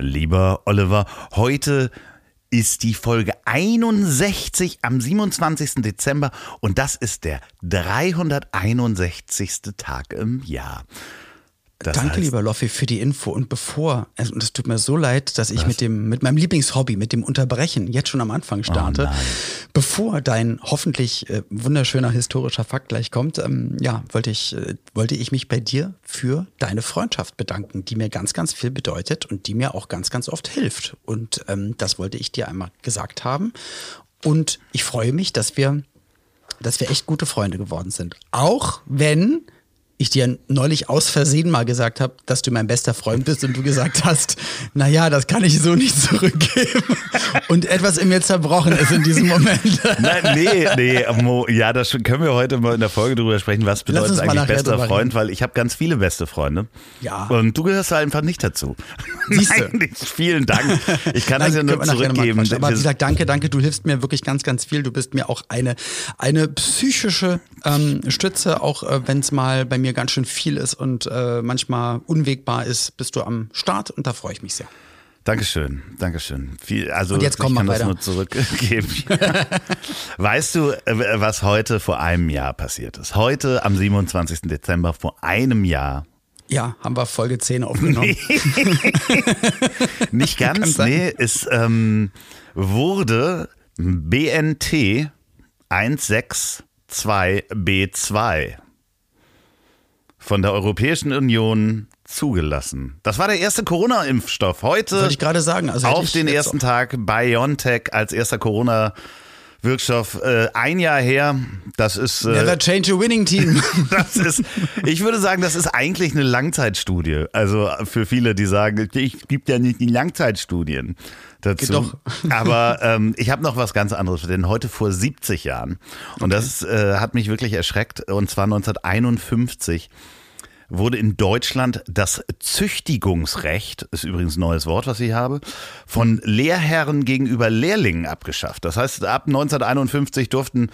Lieber Oliver, heute ist die Folge 61 am 27. Dezember und das ist der 361. Tag im Jahr. Das Danke, heißt, lieber Loffi, für die Info. Und bevor, also, und es tut mir so leid, dass ich Was? mit dem, mit meinem Lieblingshobby, mit dem Unterbrechen, jetzt schon am Anfang starte. nein. bevor dein hoffentlich äh, wunderschöner historischer Fakt gleich kommt, ähm, ja, wollte ich, äh, wollte ich mich bei dir für deine Freundschaft bedanken, die mir ganz, ganz viel bedeutet und die mir auch ganz, ganz oft hilft. Und ähm, das wollte ich dir einmal gesagt haben. Und ich freue mich, dass wir, dass wir echt gute Freunde geworden sind. Auch wenn ich dir neulich aus Versehen mal gesagt habe, dass du mein bester Freund bist und du gesagt hast, na ja, das kann ich so nicht zurückgeben. Und etwas in mir zerbrochen ist in diesem Moment. Nein, nee, nee, Mo, ja, das können wir heute mal in der Folge drüber sprechen. Was bedeutet eigentlich bester Freund? Weil ich habe ganz viele beste Freunde. Ja. Und du gehörst da einfach nicht dazu. Siehste. Nein, vielen Dank. Ich kann das ja Nein, nur zurückgeben. Aber wie gesagt, danke, danke. Du hilfst mir wirklich ganz, ganz viel. Du bist mir auch eine, eine psychische ähm, Stütze, auch äh, wenn es mal bei mir ganz schön viel ist und äh, manchmal unwegbar ist, bist du am Start und da freue ich mich sehr. Dankeschön, Dankeschön. Viel, also Und jetzt komm ich mal kann das nur zurückgeben. weißt du, äh, was heute vor einem Jahr passiert ist? Heute am 27. Dezember vor einem Jahr. Ja, haben wir Folge 10 aufgenommen. Nicht Kann ganz, nee, es ähm, wurde BNT 162b2 von der Europäischen Union zugelassen. Das war der erste Corona-Impfstoff. Heute Wollte ich gerade sagen. Also auf den ersten Tag BioNTech als erster Corona-Wirkstoff. Äh, ein Jahr her, das ist... Äh, Never change a winning team. das ist, ich würde sagen, das ist eigentlich eine Langzeitstudie. Also für viele, die sagen, es gibt ja nicht die Langzeitstudien dazu. Doch. Aber ähm, ich habe noch was ganz anderes, denn heute vor 70 Jahren, und das äh, hat mich wirklich erschreckt, und zwar 1951 wurde in Deutschland das Züchtigungsrecht, ist übrigens ein neues Wort, was ich habe, von Lehrherren gegenüber Lehrlingen abgeschafft. Das heißt, ab 1951 durften,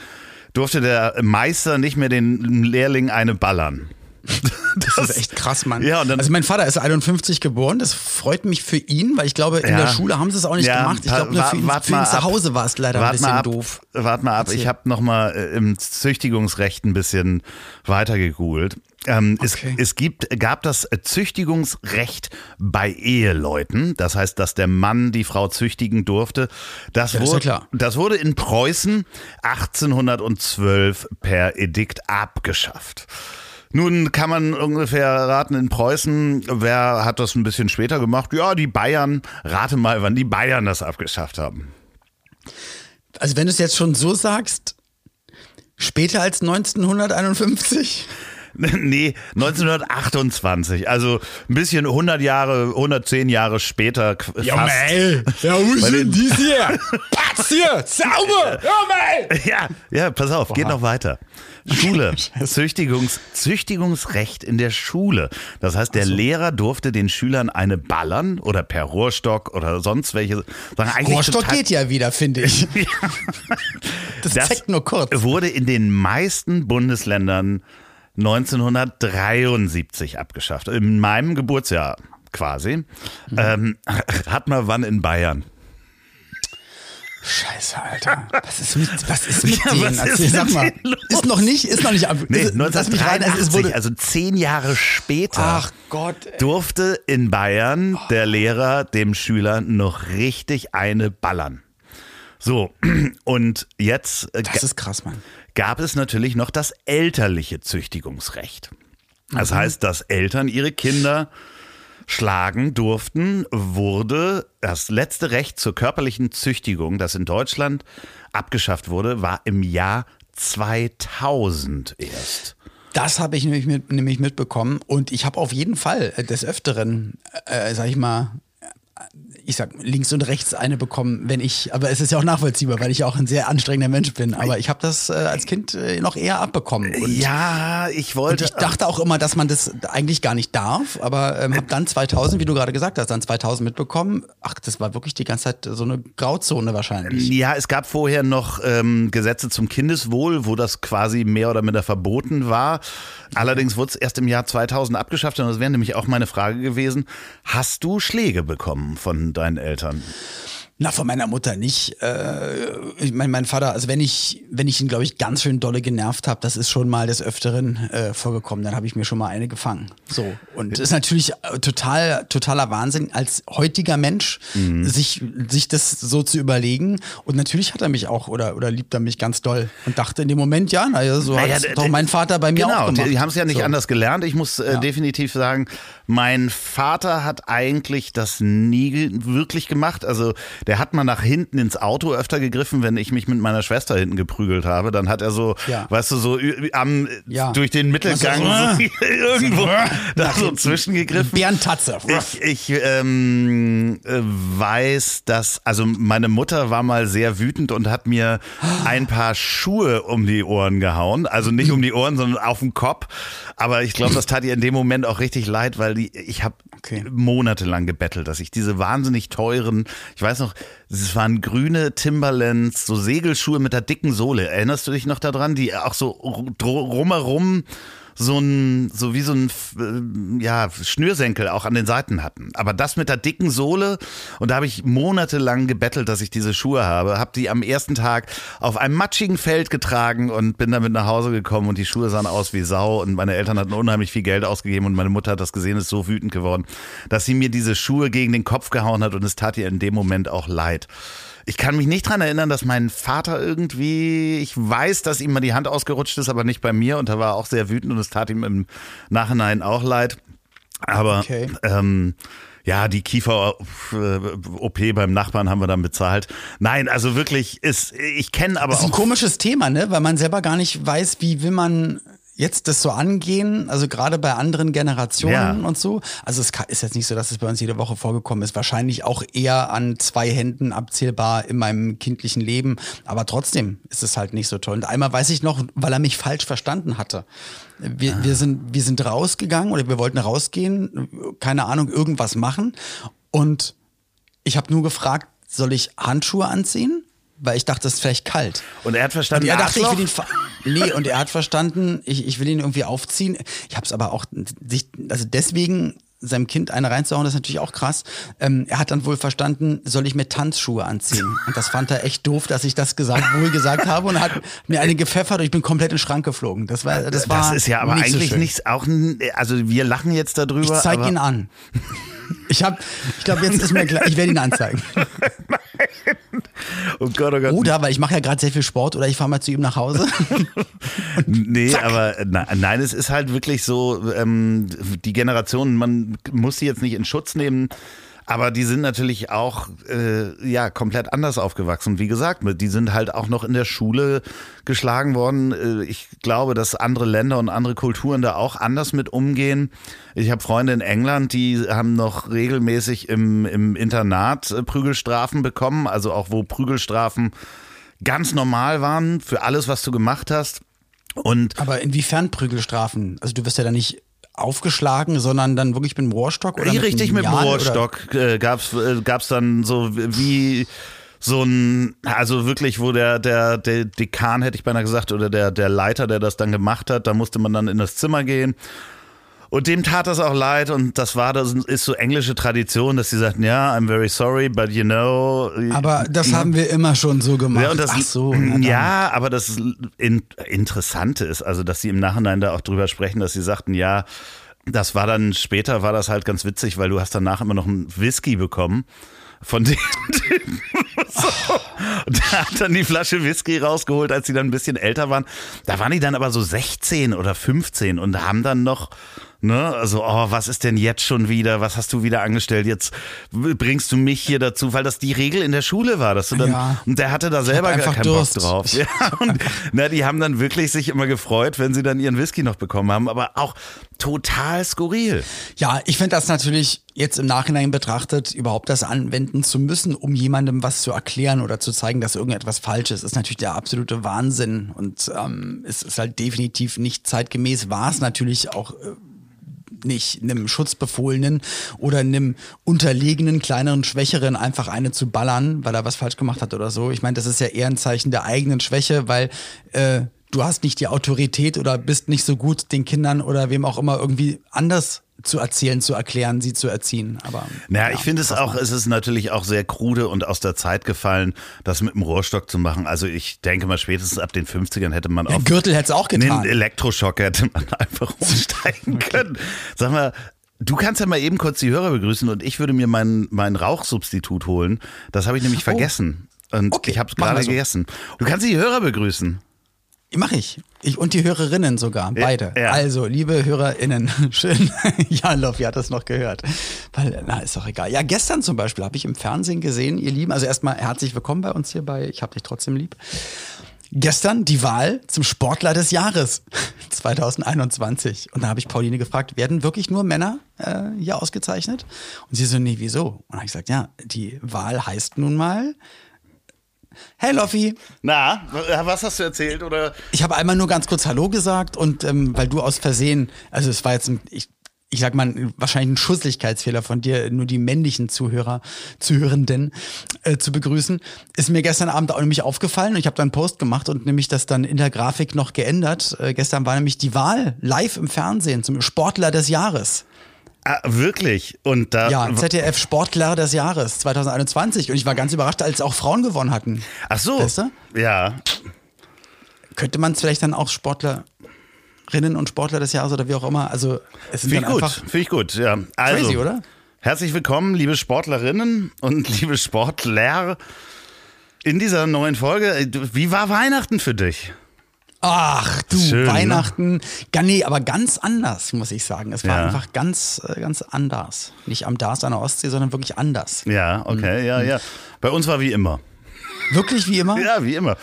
durfte der Meister nicht mehr den Lehrling eine ballern. Das ist echt krass, Mann. Ja, also mein Vater ist 51 geboren. Das freut mich für ihn, weil ich glaube, in Ja. der Schule haben sie es auch nicht Ja, gemacht. Ich glaube, nur für ihn, für ihn zu. Hause war es leider ein Wart bisschen mal ab, doof. Warte mal ab, Erzähl. ich habe nochmal im Züchtigungsrecht ein bisschen weiter gegoogelt. Ähm, Okay. es, es gibt, gab das Züchtigungsrecht bei Eheleuten. Das heißt, dass der Mann die Frau züchtigen durfte. Das, Ja, wurde, ja das wurde in Preußen 1812 per Edikt abgeschafft. Nun kann man ungefähr raten in Preußen, wer hat das ein bisschen später gemacht? Ja, die Bayern. Rate mal, wann die Bayern das abgeschafft haben. Also wenn du es jetzt schon so sagst, später als 1951? Nee, 1928. Also ein bisschen 100 Jahre, 110 Jahre später. fast. ey, ja, wo Bei den- dies hier? Patz hier, sauber, ja, mei. Ja, ja, pass auf, geht noch weiter. Schule, Züchtigungs, Züchtigungsrecht in der Schule. Das heißt, der Lehrer durfte den Schülern eine ballern oder per Rohrstock oder sonst welche. Sagen Rohrstock geht ja wieder, finde ich. Das, Das zeigt nur kurz. wurde in den meisten Bundesländern 1973 abgeschafft. In meinem Geburtsjahr quasi. Mhm. Ähm, hat man wann in Bayern? Scheiße, Alter. Was ist mit, was ist mit Ja, denen? was ist sag mal. Ist noch nicht, ist noch nicht ab. Nee, ist, lass mich rein, 1983, es wurde, also zehn Jahre später. Ach Gott, ey. durfte in Bayern der Lehrer dem Schüler noch richtig eine ballern. So, und jetzt äh, Das ist krass, Mann. Gab es natürlich noch das elterliche Züchtigungsrecht. Das Mhm. heißt, dass Eltern ihre Kinder schlagen durften, wurde das letzte Recht zur körperlichen Züchtigung, das in Deutschland abgeschafft wurde, war im Jahr 2000 erst. Das habe ich nämlich, mit, nämlich mitbekommen und ich habe auf jeden Fall äh, des Öfteren, äh, sag ich mal, ich sag links und rechts eine bekommen, wenn ich, aber es ist ja auch nachvollziehbar, weil ich ja auch ein sehr anstrengender Mensch bin. Aber ich habe das äh, als Kind äh, noch eher abbekommen. Und, ja, ich wollte. Und ich dachte auch immer, dass man das eigentlich gar nicht darf, aber ähm, habe dann 2000, wie du gerade gesagt hast, dann 2000 mitbekommen. Ach, das war wirklich die ganze Zeit so eine Grauzone wahrscheinlich. Ja, es gab vorher noch ähm, Gesetze zum Kindeswohl, wo das quasi mehr oder minder verboten war. Allerdings wurde es erst im Jahr 2000 abgeschafft und das wäre nämlich auch meine Frage gewesen. Hast du Schläge bekommen von deinen Eltern? Na, von meiner Mutter nicht. Äh, ich mein, mein Vater, also wenn ich, wenn ich ihn, glaube ich, ganz schön dolle genervt habe, das ist schon mal des Öfteren äh, vorgekommen, dann habe ich mir schon mal eine gefangen. So. Und das ist natürlich äh, total, totaler Wahnsinn, als heutiger Mensch mhm. sich, sich das so zu überlegen. Und natürlich hat er mich auch oder, oder liebt er mich ganz doll und dachte in dem Moment, ja, naja, so naja, hat doch mein Vater bei mir genau, auch gemacht. Die haben es ja nicht so. anders gelernt. Ich muss äh, ja. definitiv sagen, mein Vater hat eigentlich das nie wirklich gemacht. Also der hat mal nach hinten ins Auto öfter gegriffen, wenn ich mich mit meiner Schwester hinten geprügelt habe. Dann hat er so, ja. weißt du, so am, ja. durch den Mittelgang so, irgendwo da so zwischengegriffen. Bärentatze. Ich, ich ähm, äh, weiß, dass, also meine Mutter war mal sehr wütend und hat mir ein paar Schuhe um die Ohren gehauen. Also nicht um die Ohren, sondern auf den Kopf. Aber ich glaube, das tat ihr in dem Moment auch richtig leid, weil die, ich habe okay. monatelang gebettelt, dass ich diese wahnsinnig teuren, ich weiß noch, es waren grüne Timberlands, so Segelschuhe mit der dicken Sohle. Erinnerst du dich noch daran? Die auch so drumherum so ein, so wie so ein, äh, ja, Schnürsenkel auch an den Seiten hatten. Aber das mit der dicken Sohle und da habe ich monatelang gebettelt, dass ich diese Schuhe habe. Habe die am ersten Tag auf einem matschigen Feld getragen und bin damit nach Hause gekommen und die Schuhe sahen aus wie Sau und meine Eltern hatten unheimlich viel Geld ausgegeben und meine Mutter hat das gesehen, ist so wütend geworden, dass sie mir diese Schuhe gegen den Kopf gehauen hat und es tat ihr in dem Moment auch leid. Ich kann mich nicht dran erinnern, dass mein Vater irgendwie, ich weiß, dass ihm mal die Hand ausgerutscht ist, aber nicht bei mir und er war auch sehr wütend und es tat ihm im Nachhinein auch leid. Aber okay. ähm, ja, die Kiefer-OP beim Nachbarn haben wir dann bezahlt. Nein, also wirklich ist, ich kenne aber. Das ist ein komisches Thema, ne? Weil man selber gar nicht weiß, wie will man jetzt das so angehen, also gerade bei anderen Generationen ja. und so. Also es ist jetzt nicht so, dass es bei uns jede Woche vorgekommen ist. Wahrscheinlich auch eher an zwei Händen abzählbar in meinem kindlichen Leben. Aber trotzdem ist es halt nicht so toll. Und einmal weiß ich noch, weil er mich falsch verstanden hatte. Wir, ah. wir, sind, wir sind rausgegangen oder wir wollten rausgehen, keine Ahnung, irgendwas machen. Und ich habe nur gefragt, soll ich Handschuhe anziehen? Weil ich dachte, es ist vielleicht kalt. Und er hat verstanden, und er dachte, ich will ihn nee, und er hat verstanden, ich, ich will ihn irgendwie aufziehen. Ich habe es aber auch sich, also deswegen seinem Kind eine reinzuhauen, das ist natürlich auch krass. Ähm, er hat dann wohl verstanden, soll ich mir Tanzschuhe anziehen? Und das fand er echt doof, dass ich das gesagt, wohl gesagt habe und hat mir eine gepfeffert und ich bin komplett in den Schrank geflogen. Das war, das war. Das ist ja aber nicht eigentlich so nichts, auch, also wir lachen jetzt darüber. Ich zeig ihn an. Ich habe, ich glaube, jetzt ist mir klar, ich werde ihn anzeigen. Oh Gott, oh Gott. Oder, weil ich mache ja gerade sehr viel Sport oder ich fahre mal zu ihm nach Hause. nee, zack. aber na, nein, es ist halt wirklich so, ähm, die Generation, man muss sie jetzt nicht in Schutz nehmen. Aber die sind natürlich auch äh, ja komplett anders aufgewachsen. Wie gesagt, die sind halt auch noch in der Schule geschlagen worden. Äh, ich glaube, dass andere Länder und andere Kulturen da auch anders mit umgehen. Ich habe Freunde in England, die haben noch regelmäßig im, im Internat äh, Prügelstrafen bekommen, also auch wo Prügelstrafen ganz normal waren für alles, was du gemacht hast. Und Aber inwiefern Prügelstrafen? Also du wirst ja da nicht aufgeschlagen, sondern dann wirklich mit dem Rohrstock? Oder Richtig mit, dem Rohrstock äh, gab's äh, gab's dann so wie so ein, also wirklich, wo der, der, der Dekan, hätte ich beinahe gesagt, oder der, der Leiter, der das dann gemacht hat, da musste man dann in das Zimmer gehen. Und dem tat das auch leid und das war, das ist so englische Tradition, dass sie sagten, ja, I'm very sorry, but you know. Aber das haben wir immer schon so gemacht. Ja, das, Ach so. Ja, aber das in, Interessante ist, also, dass sie im Nachhinein da auch drüber sprechen, dass sie sagten, ja, das war dann später, war das halt ganz witzig, weil du hast danach immer noch einen Whisky bekommen von dem Typen. So. Und der hat dann die Flasche Whisky rausgeholt, als sie dann ein bisschen älter waren. Da waren die dann aber so 16 oder 15 und haben dann noch Ne? Also, oh, was ist denn jetzt schon wieder? Was hast du wieder angestellt? Jetzt bringst du mich hier dazu, weil das die Regel in der Schule war, dass du dann Ja. und der hatte da selber gar keinen Durst. Bock drauf. Ja, und, na, die haben dann wirklich sich immer gefreut, wenn sie dann ihren Whisky noch bekommen haben, aber auch total skurril. Ja, ich finde das natürlich jetzt im Nachhinein betrachtet, überhaupt das anwenden zu müssen, um jemandem was zu erklären oder zu zeigen, dass irgendetwas falsch ist, ist natürlich der absolute Wahnsinn. Und ähm, es ist halt definitiv nicht zeitgemäß, war es natürlich auch. Nicht einem Schutzbefohlenen oder einem unterlegenen, kleineren, schwächeren einfach eine zu ballern, weil er was falsch gemacht hat oder so. Ich meine, das ist ja eher ein Zeichen der eigenen Schwäche, weil äh, du hast nicht die Autorität oder bist nicht so gut, den Kindern oder wem auch immer irgendwie anders zu erzählen, zu erklären, sie zu erziehen. Aber Naja, ja, ich finde es auch, es ist natürlich auch sehr krude und aus der Zeit gefallen, das mit dem Rohrstock zu machen. Also ich denke mal, spätestens ab den 50ern hätte man auf Gürtel hätte es auch getan. einen Elektroschock hätte man einfach umsteigen können. Sag mal, du kannst ja mal eben kurz die Hörer begrüßen und ich würde mir mein, mein Rauchsubstitut holen. Das habe ich nämlich vergessen. Und Oh. Okay, ich habe es gerade so. gegessen. Du kannst die Hörer begrüßen. Mache ich. ich. Und die Hörerinnen sogar, beide. ja. Also, liebe HörerInnen, schön. ja, Loffi hat das noch gehört. Weil, na, ist doch egal. Ja, gestern zum Beispiel habe ich im Fernsehen gesehen, ihr Lieben, also erstmal herzlich willkommen bei uns hier bei Ich hab dich trotzdem lieb. Gestern die Wahl zum Sportler des Jahres 2021. Und da habe ich Pauline gefragt, werden wirklich nur Männer äh, hier ausgezeichnet? Und sie so, nee, wieso? Und dann habe ich gesagt, ja, die Wahl heißt nun mal, hey Loffi, Na, was hast du erzählt? Oder ich habe einmal nur ganz kurz Hallo gesagt und ähm, weil du aus Versehen, also es war jetzt ein, ich, ich sag mal, wahrscheinlich ein Schusslichkeitsfehler von dir, nur die männlichen Zuhörer, Zuhörenden äh, zu begrüßen, ist mir gestern Abend auch nämlich aufgefallen und ich habe dann einen Post gemacht und nämlich das dann in der Grafik noch geändert. Äh, gestern war nämlich die Wahl live im Fernsehen zum Sportler des Jahres. Ah, wirklich? Und da Ja, ZDF Sportler des Jahres 2021 und ich war ganz überrascht, als auch Frauen gewonnen hatten. Ach so. Weißt du? Ja. Könnte man es vielleicht dann auch Sportlerinnen und Sportler des Jahres oder wie auch immer? Also es sind Finde ich gut. Finde ich gut. Ja. Also, crazy, oder? Herzlich willkommen, liebe Sportlerinnen und liebe Sportler. In dieser neuen Folge, wie war Weihnachten für dich? Ach du, Schön, ne? Weihnachten. Ja, nee, aber ganz anders, muss ich sagen. Es war Ja. einfach ganz, äh, ganz anders. Nicht am Dars an der Ostsee, sondern wirklich anders. Ja, okay, Mhm. ja, ja. Bei uns war wie immer. Wirklich wie immer? Ja, wie immer.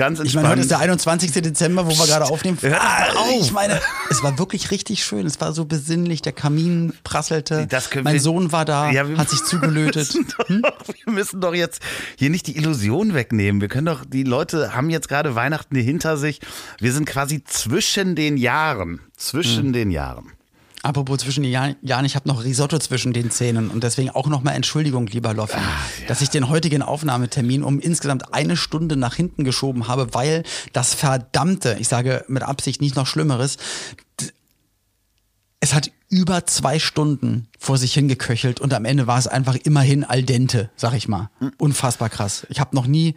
Ganz Ich entspannt. meine, heute ist der 21. Dezember, wo wir gerade aufnehmen. Mal auf. Ich meine, es war wirklich richtig schön. Es war so besinnlich. Der Kamin prasselte. Mein wir- Sohn war da, Ja, hat sich zugelötet. doch, Wir müssen doch jetzt hier nicht die Illusion wegnehmen. Wir können doch, die Leute haben jetzt gerade Weihnachten hinter sich. Wir sind quasi zwischen den Jahren. Zwischen Mhm. den Jahren. Apropos zwischen den Jahren, Jahren, ich habe noch Risotto zwischen den Zähnen und deswegen auch nochmal Entschuldigung, lieber Loffi, Ah, dass ich den heutigen Aufnahmetermin um insgesamt eine Stunde nach hinten geschoben habe, weil das verdammte, ich sage mit Absicht nicht noch Schlimmeres, es hat über zwei Stunden vor sich hingeköchelt und am Ende war es einfach immerhin al dente, sag ich mal. Unfassbar krass. Ich habe noch nie.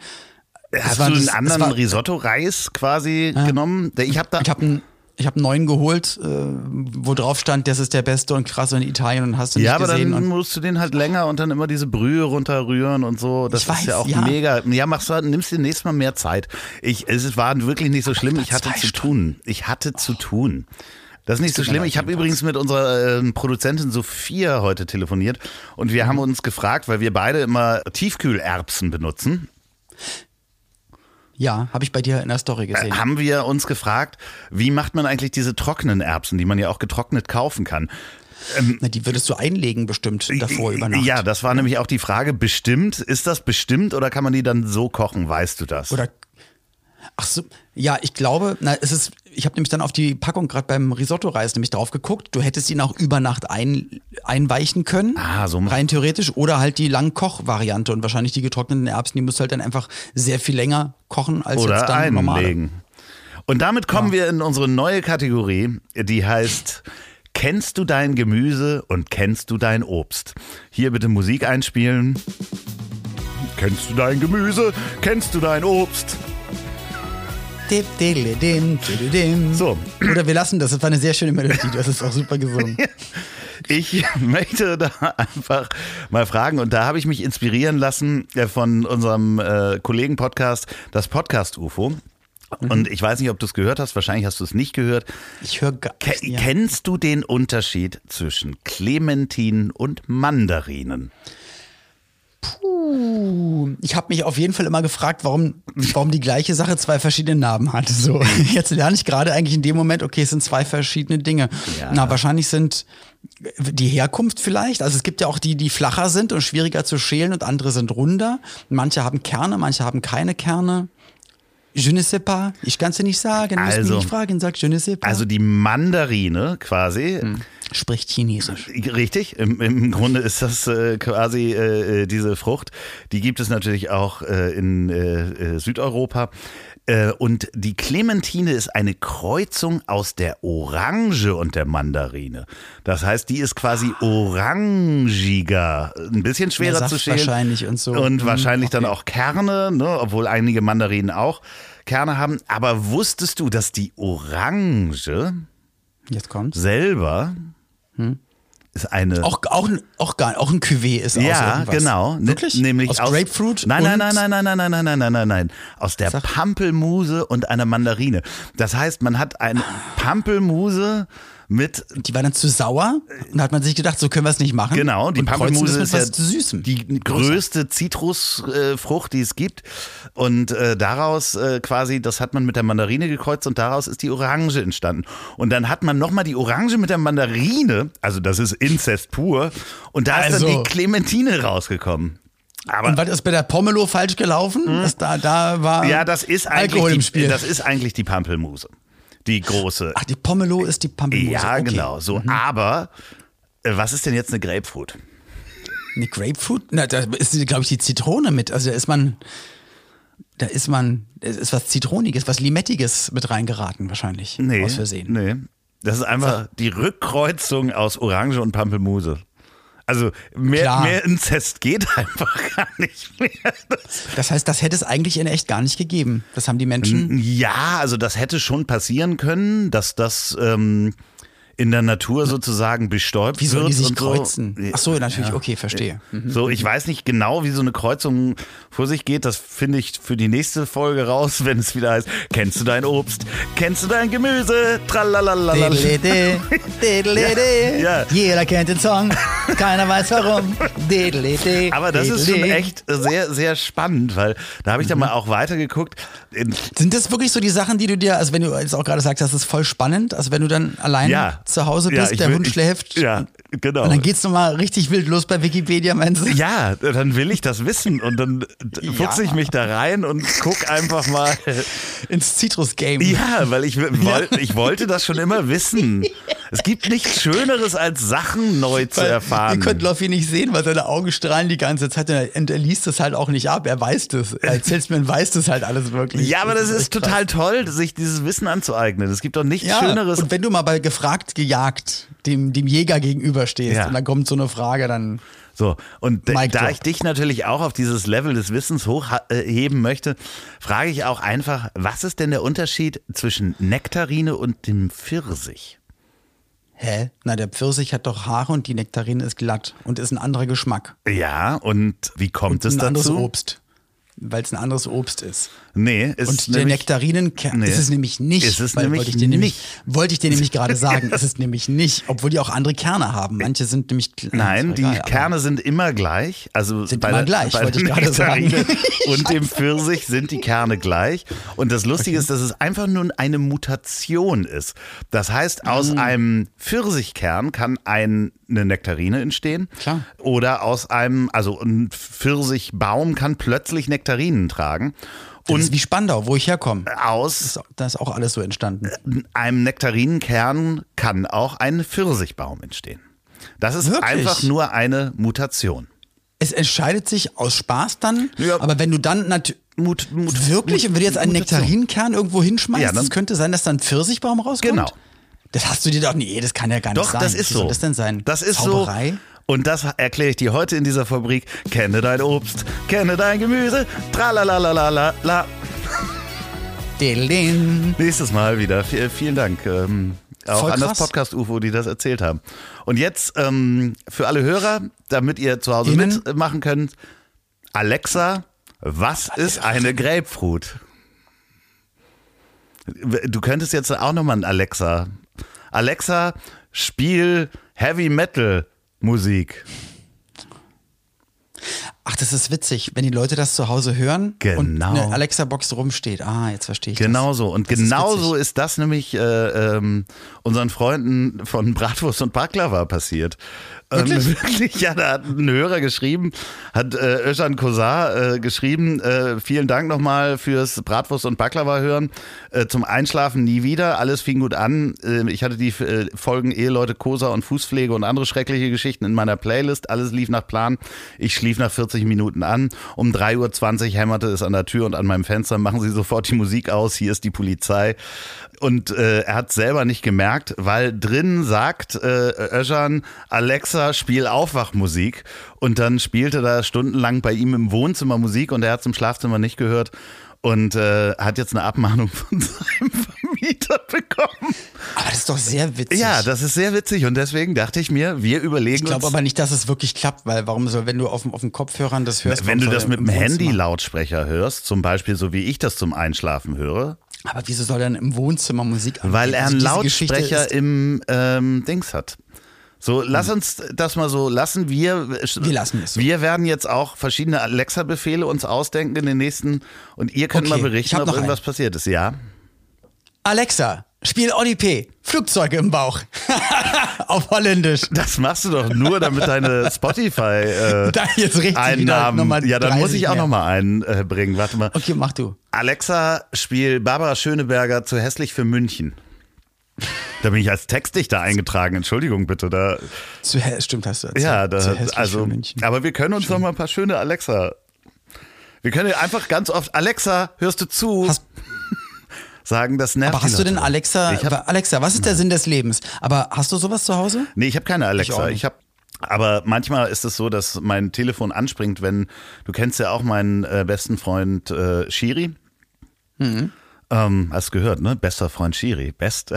Hast du einen anderen Risotto-Reis quasi genommen? Der- Ich habe da. Ich habe einen, ich hab einen neuen geholt, äh, wo drauf stand, das ist der beste und krasse in Italien und hast du nicht ja, aber gesehen. dann musst du den halt länger und dann immer diese Brühe runterrühren und so. Das Ich ist ja weiß, auch ja. mega. Ja, machst du, nimmst dir nächstes Mal mehr Zeit. Ich, es war wirklich nicht so schlimm. Ich hatte zu tun. Ich hatte zu tun. Das ist nicht so schlimm. Ich habe übrigens mit unserer ähm, Produzentin Sophia heute telefoniert und wir haben uns gefragt, weil wir beide immer Tiefkühlerbsen benutzen, ja, habe ich bei dir in der Story äh, gesehen. haben wir uns gefragt, wie macht man eigentlich diese trockenen Erbsen, die man ja auch getrocknet kaufen kann. Na, die würdest du einlegen bestimmt davor über Nacht. Ja, das war nämlich auch die Frage, bestimmt, ist das bestimmt oder kann man die dann so kochen, weißt du das? Oder Ach so, ja, ich glaube, na, es ist, ich habe nämlich dann auf die Packung gerade beim Risotto-Reis nämlich drauf geguckt. Du hättest ihn auch über Nacht ein, einweichen können. Ah, so Rein theoretisch. Oder halt die Langkoch-Variante. Und wahrscheinlich die getrockneten Erbsen, die musst du halt dann einfach sehr viel länger kochen als oder jetzt dann normale. einlegen. Und damit kommen wir in unsere neue Kategorie, die heißt Kennst du dein Gemüse und kennst du dein Obst? Hier bitte Musik einspielen. Kennst du dein Gemüse? Kennst du dein Obst? So. Oder wir lassen das. Das war eine sehr schöne Melodie. Du hast es auch super gesungen. Ich möchte da einfach mal fragen und da habe ich mich inspirieren lassen äh, von unserem äh, Kollegen-Podcast, das Podcast UFO. Und ich weiß nicht, ob du es gehört hast, wahrscheinlich hast du es nicht gehört. Ich höre gar Ke ja. Kennst du den Unterschied zwischen Clementinen und Mandarinen? Puh, ich habe mich auf jeden Fall immer gefragt, warum, warum die gleiche Sache zwei verschiedene Namen hat. So, jetzt lerne ich gerade eigentlich in dem Moment, okay, es sind zwei verschiedene Dinge. Ja. Na, wahrscheinlich sind die Herkunft vielleicht. Also es gibt ja auch die, die flacher sind und schwieriger zu schälen und andere sind runder. Manche haben Kerne, manche haben keine Kerne. Je ne sais pas. Ich kann es dir nicht sagen. Also- mich nicht fragen. Sag je ne sais pas. Also die Mandarine quasi, Spricht Chinesisch. Richtig, im, im Grunde ist das äh, quasi äh, äh, diese Frucht. Die gibt es natürlich auch äh, in äh, äh, Südeuropa. Äh, und die Clementine ist eine Kreuzung aus der Orange und der Mandarine. Das heißt, die ist quasi orangiger, ein bisschen schwerer zu schälen. wahrscheinlich und so. Und Mhm, wahrscheinlich dann okay. auch Kerne, ne, obwohl einige Mandarinen auch Kerne haben. Aber wusstest du, dass die Orange Jetzt kommt's. selber ist eine Auch, auch, auch, gar, auch ein Cuvée ist aus ja, irgendwas. genau. Ne- Wirklich? Nämlich aus, Grapefruit? Nein, nein, und- nein, nein, nein, nein, nein, nein, nein, nein, nein. Aus der Sag. Pampelmuse und einer Mandarine. Das heißt, man hat eine Pampelmuse mit Die war dann zu sauer und da hat man sich gedacht, so können wir es nicht machen. Genau, die und Pampelmuse ist ja Süßem. die größte Zitrusfrucht, die es gibt. Und äh, daraus äh, quasi, das hat man mit der Mandarine gekreuzt und daraus ist die Orange entstanden. Und dann hat man nochmal die Orange mit der Mandarine, also das ist Inzest pur, und da ist Also. dann die Clementine rausgekommen. Aber Und was ist bei der Pomelo falsch gelaufen? Das da, da war Hm? ja, das ist eigentlich Alkohol die, im Spiel. das ist eigentlich die Pampelmuse. Die große. Ach, die Pomelo ist die Pampelmuse. ja, okay. genau. So, aber äh, was ist denn jetzt eine Grapefruit? Eine Grapefruit? Na, da ist, glaube ich, die Zitrone mit. Also da ist man, da ist man, ist was Zitroniges, was Limettiges mit reingeraten wahrscheinlich. Nee. Aus Versehen. Nee. Das ist einfach die Rückkreuzung aus Orange und Pampelmuse. Also mehr, Klar. mehr Inzest geht einfach gar nicht mehr. Das heißt, das hätte es eigentlich in echt gar nicht gegeben. Das haben die Menschen. Ja, also das hätte schon passieren können, dass das ähm, in der Natur sozusagen bestäubt Wie sollen die sich und so. kreuzen? Ach so, natürlich, okay, verstehe. Mhm. So, ich weiß nicht genau, wie so eine Kreuzung vor sich geht. Das finde ich für die nächste Folge raus, wenn es wieder heißt, kennst du dein Obst? Kennst du dein Gemüse? Tralalala. Diddle-de, diddle-de. Ja. Jeder kennt den Song, keiner weiß warum. Diddle-de, Aber das ist schon echt sehr, sehr spannend, weil da habe ich dann Mhm. mal auch weitergeguckt. In, Sind das wirklich so die Sachen, die du dir, also wenn du jetzt auch gerade sagst, das ist voll spannend, also wenn du dann allein ja. Zu Hause Ja, bist, ich der will- Hund ich, schläft Ja, genau. und dann geht's nochmal richtig wild los bei Wikipedia, meinst du? ja, dann will ich das wissen und dann d- fuchse ich mich da rein und guck einfach mal. Ins Citrus-Game. Ja, weil ich, woll, ich wollte das schon immer wissen. Es gibt nichts Schöneres, als Sachen neu zu Weil erfahren. Ihr könnt Loffi nicht sehen, weil seine Augen strahlen die ganze Zeit und er, liest es halt auch nicht ab. Er weiß das. Er erzählt mir und weiß das halt alles wirklich. ja, aber das ist echt krass. total toll, sich dieses Wissen anzueignen. Es gibt doch nichts Ja, Schöneres. und wenn du mal bei gefragt, gejagt dem, dem Jäger gegenüberstehst Ja. und dann kommt so eine Frage, dann So, und da, drop. ich dich natürlich auch auf dieses Level des Wissens hochheben möchte, frage ich auch einfach, was ist denn der Unterschied zwischen Nektarine und dem Pfirsich? Hä? Na, der Pfirsich hat doch Haare und die Nektarine ist glatt und ist ein anderer Geschmack. Ja, und wie kommt es ein anderes dazu? Obst. Weil es ein anderes Obst ist. Nee, ist Und der Nektaриnenkern Nee. ist es nämlich nicht. Ist es nämlich wollte ich dir nämlich. Wollte ich dir nämlich gerade sagen, ist es nämlich nicht. Obwohl die auch andere Kerne haben. Manche sind nämlich. Nein, die egal, Kerne sind immer gleich. Also Sind bei immer der, gleich, bei wollte ich gerade sagen. Und dem Pfirsich sind die Kerne gleich. Und das Lustige ist, dass es einfach nur eine Mutation ist. Das heißt, aus Mm. einem Pfirsichkern kann ein, eine Nektarine entstehen. Klar. Oder aus einem, also ein Pfirsichbaum kann plötzlich Nektarinen tragen. Und wie Spandau, wo ich herkomme. aus Da ist auch alles so entstanden. einem Nektarinenkern kann auch ein Pfirsichbaum entstehen. Das ist Wirklich? einfach nur eine Mutation. Es entscheidet sich aus Spaß dann, Ja. aber wenn du dann natürlich. Mut, Mut, Wirklich? Und wenn du jetzt einen Mutation. Nektarinenkern irgendwo hinschmeißt, Ja, dann- das könnte sein, dass da ein Pfirsichbaum rauskommt? Genau. Das hast du dir doch, nee, das kann ja gar nicht Doch, sein. das ist Wie so. soll das denn sein? Das ist Zauberei? so. Und das erkläre ich dir heute in dieser Fabrik. Kenne dein Obst, kenne dein Gemüse, tralalalalala. Delin. Nächstes Mal wieder. V vielen Dank. Ähm, auch Voll an das. Podcast-UFO, die das erzählt haben. Und jetzt ähm, für alle Hörer, damit ihr zu Hause Innen. mitmachen könnt. Alexa, was ist eine Grapefruit? Du könntest jetzt auch nochmal ein Alexa. Alexa, spiel Heavy Metal Musik. Ach, das ist witzig, wenn die Leute das zu Hause hören Genau. und eine Alexa-Box rumsteht. Ah, jetzt verstehe ich Genau das. so. Und Das ist genau witzig. so ist das nämlich äh, ähm, unseren Freunden von Bratwurst und Baklava passiert. Ähm, Wirklich? wirklich, ja, da hat ein Hörer geschrieben, hat äh, Özcan Kosar äh, geschrieben, äh, vielen Dank nochmal fürs Bratwurst und Baklava hören. Äh, zum Einschlafen nie wieder. Alles fing gut an. Äh, ich hatte die äh, Folgen Eheleute, Kosa und Fußpflege und andere schreckliche Geschichten in meiner Playlist. Alles lief nach Plan. Ich schlief nach 40 Minuten an. Um 3.20 Uhr hämmerte es an der Tür und an meinem Fenster. Machen Sie sofort die Musik aus. Hier ist die Polizei. Und äh, er hat selber nicht gemerkt, weil drin sagt äh, Özcan, Alexa, spiel Aufwachmusik. Und dann spielte da stundenlang bei ihm im Wohnzimmer Musik und er hat es im Schlafzimmer nicht gehört. Und äh, hat jetzt eine Abmahnung von seinem Vermieter bekommen. Aber das ist doch sehr witzig. Ja, das ist sehr witzig und deswegen dachte ich mir, wir überlegen ich glaube aber nicht, dass es wirklich klappt, weil warum soll, wenn du auf, dem- auf dem Kopfhörern das hörst, wenn du das mit dem Handy-Lautsprecher hörst, zum Beispiel so wie ich das zum Einschlafen höre, Aber wieso soll er denn im Wohnzimmer Musik anbieten? Weil er Also einen Geschichte Lautsprecher im ähm, Dings hat. So, lass uns das mal so lassen. Wir, Wir lassen es so. Wir werden jetzt auch verschiedene Alexa-Befehle uns ausdenken in den nächsten und ihr könnt Okay, mal ich berichten, ob irgendwas einen. passiert ist. Ja. Alexa, spiel Oli P. Flugzeuge im Bauch. auf Holländisch. Das machst du doch nur, damit deine Spotify äh, Da jetzt richtig Einnahmen. nochmal Ja, dann muss 30 ich auch nochmal einen äh, bringen. Warte mal. Okay, mach du. Alexa, spiel Barbara Schöneberger zu hässlich für München. Da bin ich als Textdichter eingetragen. Entschuldigung bitte. Da, Zu, stimmt, hast du erzählt. ja, da, Zu hässlich also, für München. aber wir können uns noch mal ein paar schöne Alexa. Wir können einfach ganz oft Alexa, hörst du zu? Hast- sagen, das nervt Aber hast du denn. Alexa, Ich hab, Alexa, was ist der Sinn des Lebens? Aber hast du sowas zu Hause? nee, ich habe keine Ich Alexa. Ich, nicht. habe aber manchmal ist es so, dass mein Telefon anspringt, wenn du kennst ja auch meinen äh, besten Freund äh, Shiri. Mhm. Ähm, hast gehört, ne? Bester Freund Shiri. Best.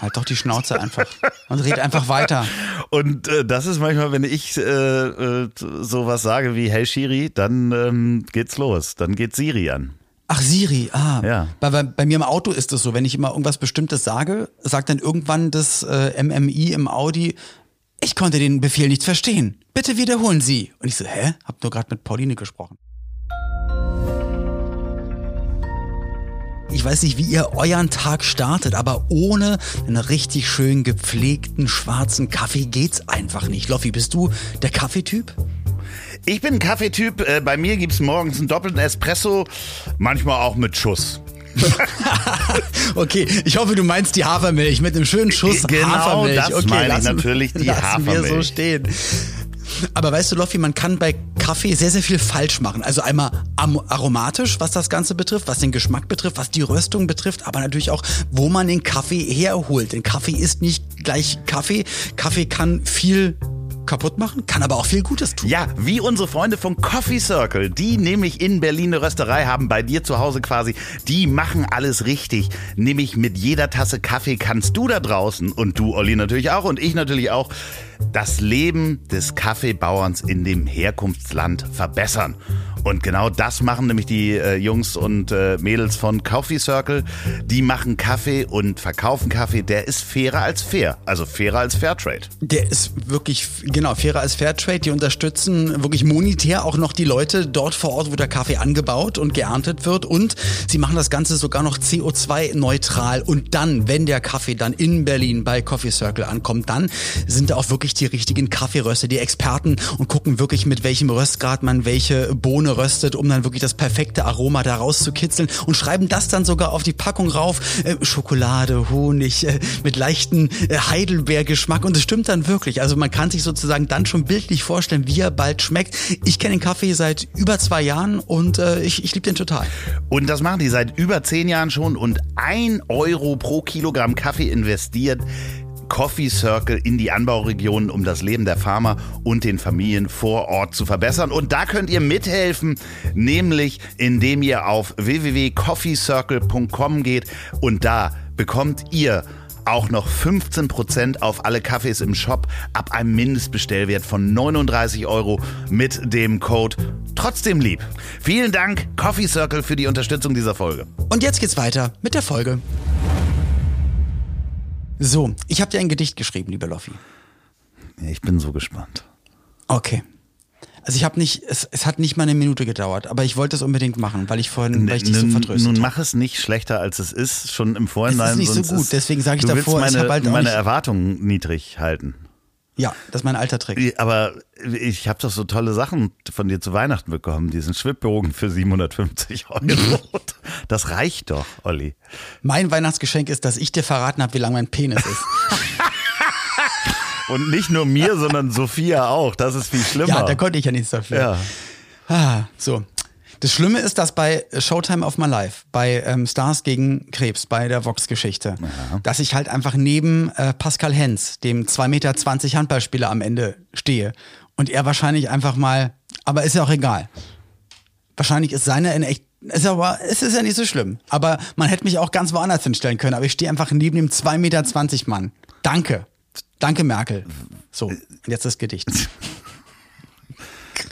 Halt doch die Schnauze einfach und red einfach weiter. Und äh, das ist manchmal, wenn ich äh, äh, sowas sage wie Hey Shiri, dann ähm, geht's los. Dann geht Siri an. Ach, Siri, ah. Ja. Bei, bei, mir im Auto ist es so, wenn ich immer irgendwas Bestimmtes sage, sagt dann irgendwann das äh, MMI im Audi, ich konnte den Befehl nicht verstehen. Bitte wiederholen Sie. Und ich so, hä? Hab nur gerade mit Pauline gesprochen. Ich weiß nicht, wie ihr euren Tag startet, aber ohne einen richtig schön gepflegten schwarzen Kaffee geht's einfach nicht. Loffi, bist du der Kaffeetyp? Ich bin ein Kaffeetyp. Äh, bei mir gibt's morgens einen doppelten Espresso, manchmal auch mit Schuss. Okay, ich hoffe, du meinst die Hafermilch mit einem schönen Schuss Genau, Hafermilch. das okay, meine ich lassen, natürlich, die lassen wir so Hafermilch. stehen. Aber weißt du, Loffi, man kann bei Kaffee sehr, sehr viel falsch machen. Also einmal aromatisch, was das Ganze betrifft, was den Geschmack betrifft, was die Röstung betrifft, aber natürlich auch, wo man den Kaffee herholt. Denn Kaffee ist nicht gleich Kaffee. Kaffee kann viel kaputt machen, kann aber auch viel Gutes tun. Ja, wie unsere Freunde von Coffee Circle, die nämlich in Berlin eine Rösterei haben, bei dir zu Hause quasi, die machen alles richtig. Nämlich mit jeder Tasse Kaffee kannst du da draußen und du, Olli, natürlich auch und ich natürlich auch, das Leben des Kaffeebauerns in dem Herkunftsland verbessern. Und genau das machen nämlich die äh, Jungs und äh, Mädels von Coffee Circle. Die machen Kaffee und verkaufen Kaffee, der ist fairer als fair. Also fairer als Fairtrade. Der ist wirklich, genau, fairer als Fairtrade. Die unterstützen wirklich monetär auch noch die Leute dort vor Ort, wo der Kaffee angebaut und geerntet wird. Und sie machen das Ganze sogar noch CO2-neutral. Und dann, wenn der Kaffee dann in Berlin bei Coffee Circle ankommt, dann sind da auch wirklich die richtigen Kaffeeröster, die Experten und gucken wirklich, mit welchem Röstgrad man welche Bohne röstet, um dann wirklich das perfekte Aroma da rauszukitzeln und schreiben das dann sogar auf die Packung rauf. Äh, Schokolade, Honig, äh, mit leichten äh, Heidelbeergeschmack und es stimmt dann wirklich. Also man kann sich sozusagen dann schon bildlich vorstellen, wie er bald schmeckt. Ich kenne den Kaffee seit über zwei Jahren und ich, ich liebe den total. Und das machen die seit über zehn Jahren schon und ein Euro pro Kilogramm Kaffee investiert. Coffee Circle in die Anbauregionen, um das Leben der Farmer und den Familien vor Ort zu verbessern. Und da könnt ihr mithelfen, nämlich indem ihr auf www.coffeecircle.com geht und da bekommt ihr auch noch 15% auf alle Kaffees im Shop ab einem Mindestbestellwert von 39 Euro mit dem Code trotzdem lieb. Vielen Dank Coffee Circle für die Unterstützung dieser Folge. Und jetzt geht's weiter mit der Folge. So, ich habe dir ein Gedicht geschrieben, liebe Loffi. Ich bin so gespannt. Okay. Also ich habe nicht, es, es hat nicht mal eine Minute gedauert, aber ich wollte es unbedingt machen, weil ich vorhin, weil ich dich so Nun- vertröstet Nun mach es nicht schlechter, als es ist, schon im Vorhinein. Es ist nicht so gut, ist- deswegen sag ich du davor, ich meine, hab halt meine Erwartungen niedrig halten. Ja, das ist mein alter Trick. Aber ich habe doch so tolle Sachen von dir zu Weihnachten bekommen. Diesen Schwibbogen für 750 Euro. Das reicht doch, Olli. Mein Weihnachtsgeschenk ist, dass ich dir verraten habe, wie lang mein Penis ist. Und nicht nur mir, sondern Sophia auch. Das ist viel schlimmer. Ja, da konnte ich ja nichts dafür. Ja. Ah, so. Das Schlimme ist, dass bei Showtime of My Life, bei ähm, Stars gegen Krebs, bei der Vox-Geschichte, dass ich halt einfach neben äh, Pascal Hens, dem 2,20 Meter Handballspieler am Ende stehe. Und er wahrscheinlich einfach mal, aber ist ja auch egal. Wahrscheinlich ist seine in echt, ist aber, es ist ja nicht so schlimm. Aber man hätte mich auch ganz woanders hinstellen können. Aber ich stehe einfach neben dem 2,20 Meter Mann. Danke. Danke, Merkel. So, und jetzt das Gedicht.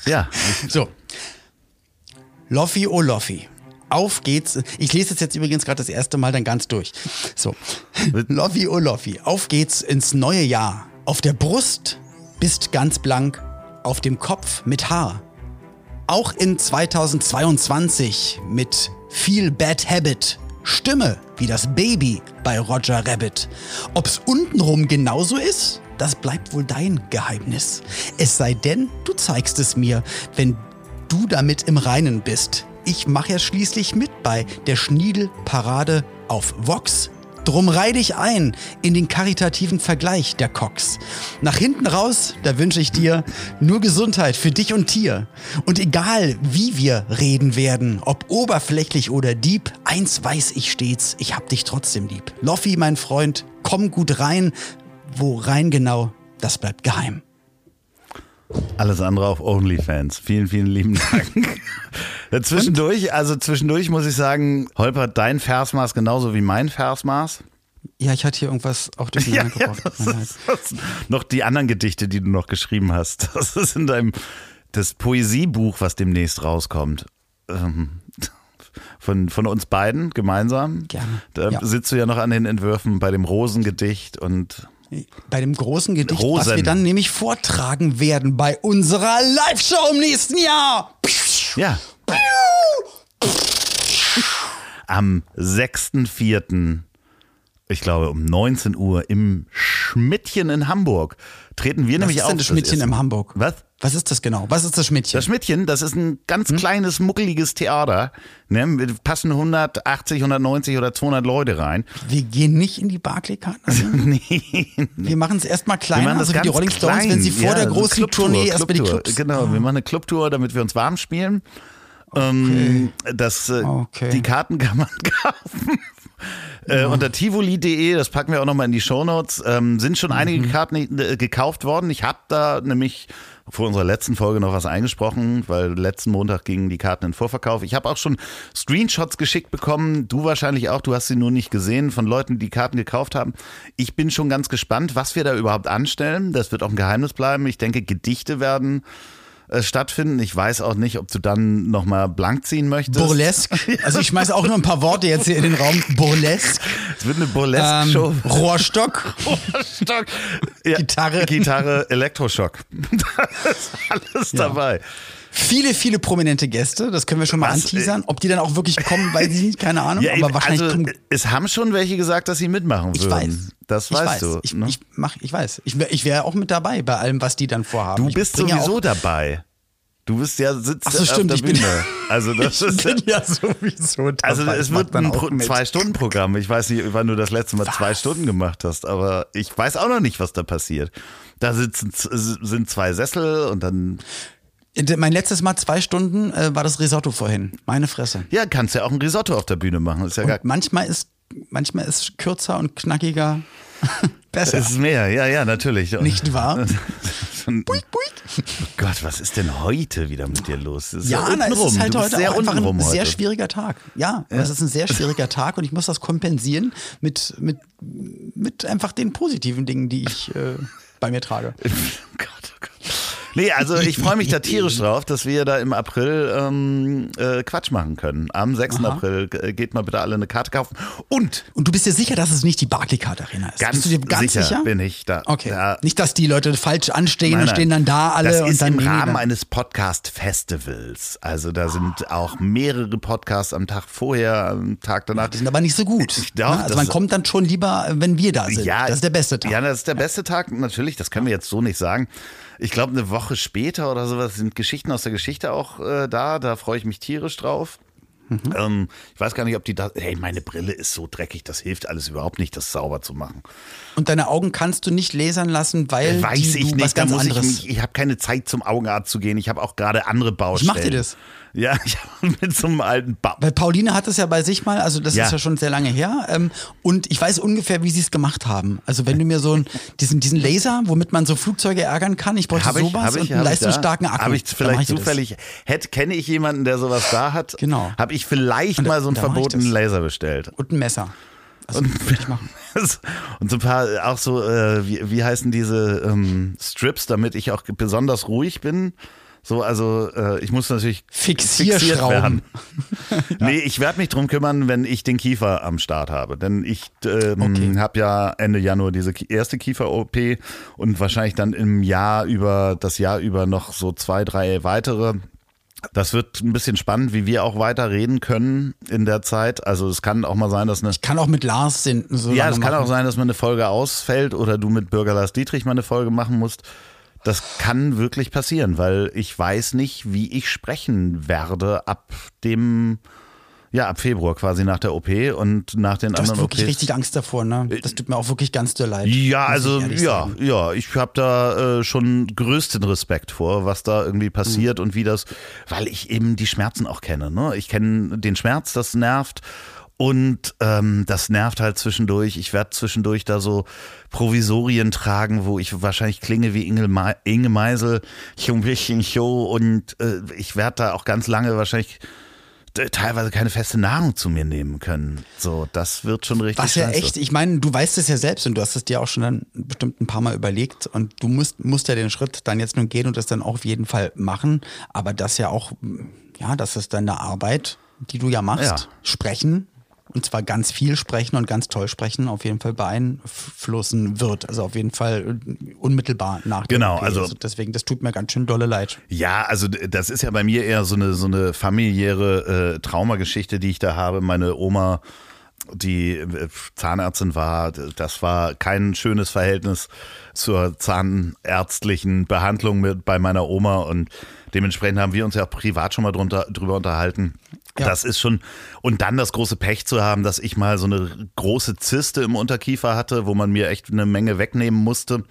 Ja, So. Loffi, oh Loffi. Auf geht's. Ich lese es jetzt übrigens gerade das erste Mal dann ganz durch. So. Loffi, oh Loffi. Auf geht's ins neue Jahr. Auf der Brust bist ganz blank, auf dem Kopf mit Haar. Auch in 2022 mit viel Bad Habit. Stimme wie das Baby bei Roger Rabbit. Ob's untenrum genauso ist, das bleibt wohl dein Geheimnis. Es sei denn, du zeigst es mir, wenn du damit im Reinen bist. Ich mache ja schließlich mit bei der Schniedel-Parade auf Vox. Drum reih dich ein in den karitativen Vergleich der Cox. Nach hinten raus, da wünsche ich dir nur Gesundheit für dich und Tier. Und egal, wie wir reden werden, ob oberflächlich oder deep, eins weiß ich stets, ich hab dich trotzdem lieb. Loffi, mein Freund, komm gut rein. Wo rein genau, das bleibt geheim. alles andere auf OnlyFans. Vielen, vielen lieben Dank. zwischendurch, also zwischendurch muss ich sagen, holpert dein Versmaß genauso wie mein Versmaß. Ja, ich hatte hier irgendwas auch durcheinander gebracht. das Tut mir leid. ist, das noch die anderen Gedichte, die du noch geschrieben hast. Das ist in deinem das Poesiebuch, was demnächst rauskommt. Ähm, Von, von uns beiden gemeinsam. Gerne. Da Ja. sitzt du ja noch an den Entwürfen bei dem Rosengedicht und Bei dem großen Gedicht, was Rosen. wir dann nämlich vortragen werden bei unserer Live-Show im nächsten Jahr. ja. Am 6.4., ich glaube um 19 Uhr im Schmidtchen in Hamburg treten wir Was nämlich ist auf. denn das Schmidtchen in. Hamburg? Was? Was ist das genau? Was ist das Schmidtchen? Das Schmidtchen, das ist ein ganz kleines, muckeliges Theater. Ne? Wir passen 180, 190 oder 200 Leute rein. wir gehen nicht in die Barclaycard. nee, Wir machen es erstmal wir kleiner, machen das so wie die ganz Rolling Stones, klein. wenn sie vor Ja, der so großen Clubtour, Tournee erstmal die Clubtour. Clubs. Genau, wir machen eine Clubtour, damit wir uns warm spielen. Ähm, das, äh, Okay. Die Karten kann man kaufen. Äh, unter tivoli.de, das packen wir auch nochmal in die Shownotes, ähm, sind schon einige Mhm. Karten äh, gekauft worden. Ich habe da nämlich vor unserer letzten Folge noch was eingesprochen, weil letzten Montag gingen die Karten in Vorverkauf. Ich habe auch schon Screenshots geschickt bekommen, du wahrscheinlich auch, du hast sie nur nicht gesehen, von Leuten, die Karten gekauft haben. Ich bin schon ganz gespannt, was wir da überhaupt anstellen. Das wird auch ein Geheimnis bleiben. Ich denke, Gedichte werden äh, stattfinden. Ich weiß auch nicht, ob du dann nochmal blank ziehen möchtest. Burlesque. Also ich schmeiße auch nur ein paar Worte jetzt hier in den Raum. Burlesque. Es wird eine Ähm, Burlesque-Show. Rohrstock. Stock. Ja, Gitarre. Gitarre, Elektroschock. Da ist alles dabei. Viele, viele prominente Gäste. Das können wir schon mal Was? anteasern. Ob die dann auch wirklich kommen, weiß ich nicht. Keine Ahnung. Ja, aber wahrscheinlich also, kommen es haben schon welche gesagt, dass sie mitmachen Ich würden. weiß. Das ich weißt weiß. du. Ich, ne? ich, mach, ich weiß. Ich wäre ich wär auch mit dabei bei allem, was die dann vorhaben. du Ich bist ja sowieso auch, dabei. Du bist ja sitzt Ach so, stimmt, auf ich der bin- Bühne. also das ich ist bin ja sowieso dabei. also es Ich wird dann ein auch Pro- mit. Zwei-Stunden-Programm. Ich weiß nicht, wann du das letzte Mal zwei Stunden gemacht hast, aber ich weiß auch noch nicht, was da passiert. Da sitzen sind zwei Sessel und dann Mein letztes Mal zwei Stunden äh, war das Risotto vorhin. Meine Fresse. ja kannst ja auch ein Risotto auf der Bühne machen. Ist ja gar Und manchmal ist, manchmal ist kürzer und knackiger besser. es ist mehr. Ja ja natürlich. Nicht wahr? Buik, buik. Oh Gott, was ist denn heute wieder mit dir los? Ist Ja, na, es ist halt heute sehr einfach ein untenrum sehr heute. schwieriger Tag. Ja, aber es ist ein sehr schwieriger Tag und ich muss das kompensieren mit, mit, mit einfach den positiven Dingen, die ich äh, bei mir trage. Oh Gott, oh Gott. Nee, also ich freue mich da tierisch drauf, dass wir da im April ähm, äh, Quatsch machen können. Am 6. Aha. April äh, geht mal bitte alle eine Karte kaufen. Und Und du bist dir sicher, dass es nicht die Barclaycard Arena ist? ganz, bist du dir ganz sicher, sicher? bin ich da. Okay. Da, Nicht, dass die Leute falsch anstehen Nein, und stehen dann da alle das und ist dann im Rahmen dann- eines Podcast-Festivals. Also da sind auch mehrere Podcasts am Tag vorher, am Tag danach. Die sind aber nicht so gut. Ich Ja, also man kommt dann schon lieber, wenn wir da sind. das ist der beste Tag. Ja, das ist der beste Tag. Natürlich, das können wir jetzt so nicht sagen. Ich glaube, eine Woche später oder sowas sind Geschichten aus der Geschichte auch äh, da. Da freue ich mich tierisch drauf. Mhm. Ähm, ich weiß gar nicht, ob die da. Hey, meine Brille ist so dreckig, das hilft alles überhaupt nicht, das sauber zu machen. Und deine Augen kannst du nicht lasern lassen, weil Weiß die, ich nicht, was da ganz muss ich anderes. mich. Ich habe keine Zeit zum Augenarzt zu gehen. Ich habe auch gerade andere Baustellen. macht ihr das? Ja, ich hab mit so einem alten ba Weil Pauline hat es ja bei sich mal, also das Ja. ist ja schon sehr lange her. Ähm, und ich weiß ungefähr, wie sie es gemacht haben. Also wenn du mir so einen, diesen, diesen Laser, womit man so Flugzeuge ärgern kann, ich bräuchte Habe ich, sowas ich, und einen ich da. leistungsstarken Akku. Habe ich mach vielleicht dir das. zufällig, hätte, kenne ich jemanden, der sowas da hat? Genau. Habe ich vielleicht Und da- mal so einen ich verbotenen. Laser bestellt. Und ein Messer. Also ich machen. Und so ein paar, auch so, äh, wie, wie heißen diese ähm, Strips, damit ich auch besonders ruhig bin. So, also äh, ich muss natürlich fixiert werden. Nee, ich werde mich drum kümmern, wenn ich den Kiefer am Start habe. Denn ich ähm, Okay. habe ja Ende Januar diese erste Kiefer-OP und wahrscheinlich dann im Jahr über, das Jahr über noch so zwei, drei weitere. Das wird ein bisschen spannend, wie wir auch weiter reden können in der Zeit. Also es kann auch mal sein, dass eine Kann auch mit Lars sind. So ja, es kann machen. auch sein, dass mal eine Folge ausfällt oder du mit Bürger Lars Dietrich mal eine Folge machen musst. Das kann wirklich passieren, weil ich weiß nicht, wie ich sprechen werde ab dem, ja, ab Februar quasi nach der OP und nach den Du hast anderen wirklich OPs. richtig Angst davor, ne? Das tut mir auch wirklich ganz doll leid. Ja, also ja, sagen. ja, ich habe da äh, schon größten Respekt vor, was da irgendwie passiert und wie das, weil ich eben die Schmerzen auch kenne. Ne? Ich kenne den Schmerz, das nervt. Und ähm, das nervt halt zwischendurch. Ich werde zwischendurch da so Provisorien tragen, wo ich wahrscheinlich klinge wie Inge, Me Inge Meisel, und äh, ich werde da auch ganz lange wahrscheinlich äh, teilweise keine feste Nahrung zu mir nehmen können. So, das wird schon richtig. Was ja scheiße. echt, ich meine, du weißt es ja selbst und du hast es dir auch schon dann bestimmt ein paar Mal überlegt und du musst, musst ja den Schritt dann jetzt nun gehen und das dann auch auf jeden Fall machen. Aber das ja auch, ja, das ist deine Arbeit, die du ja machst. Ja. Sprechen. Und zwar ganz viel sprechen und ganz toll sprechen, auf jeden Fall beeinflussen wird. Also auf jeden Fall äh, unmittelbar nach der Genau, OP. also- deswegen, das tut mir ganz schön dolle leid. Ja, also das ist ja bei mir eher so eine so eine familiäre äh, Traumageschichte, die ich da habe. Meine Oma, die äh, Zahnärztin war, das war kein schönes Verhältnis zur zahnärztlichen Behandlung mit bei meiner Oma und dementsprechend haben wir uns ja auch privat schon mal drunter, drüber unterhalten. Ja. Das ist schon und dann das große Pech zu haben, dass ich mal so eine große Zyste im Unterkiefer hatte, wo man mir echt eine Menge wegnehmen musste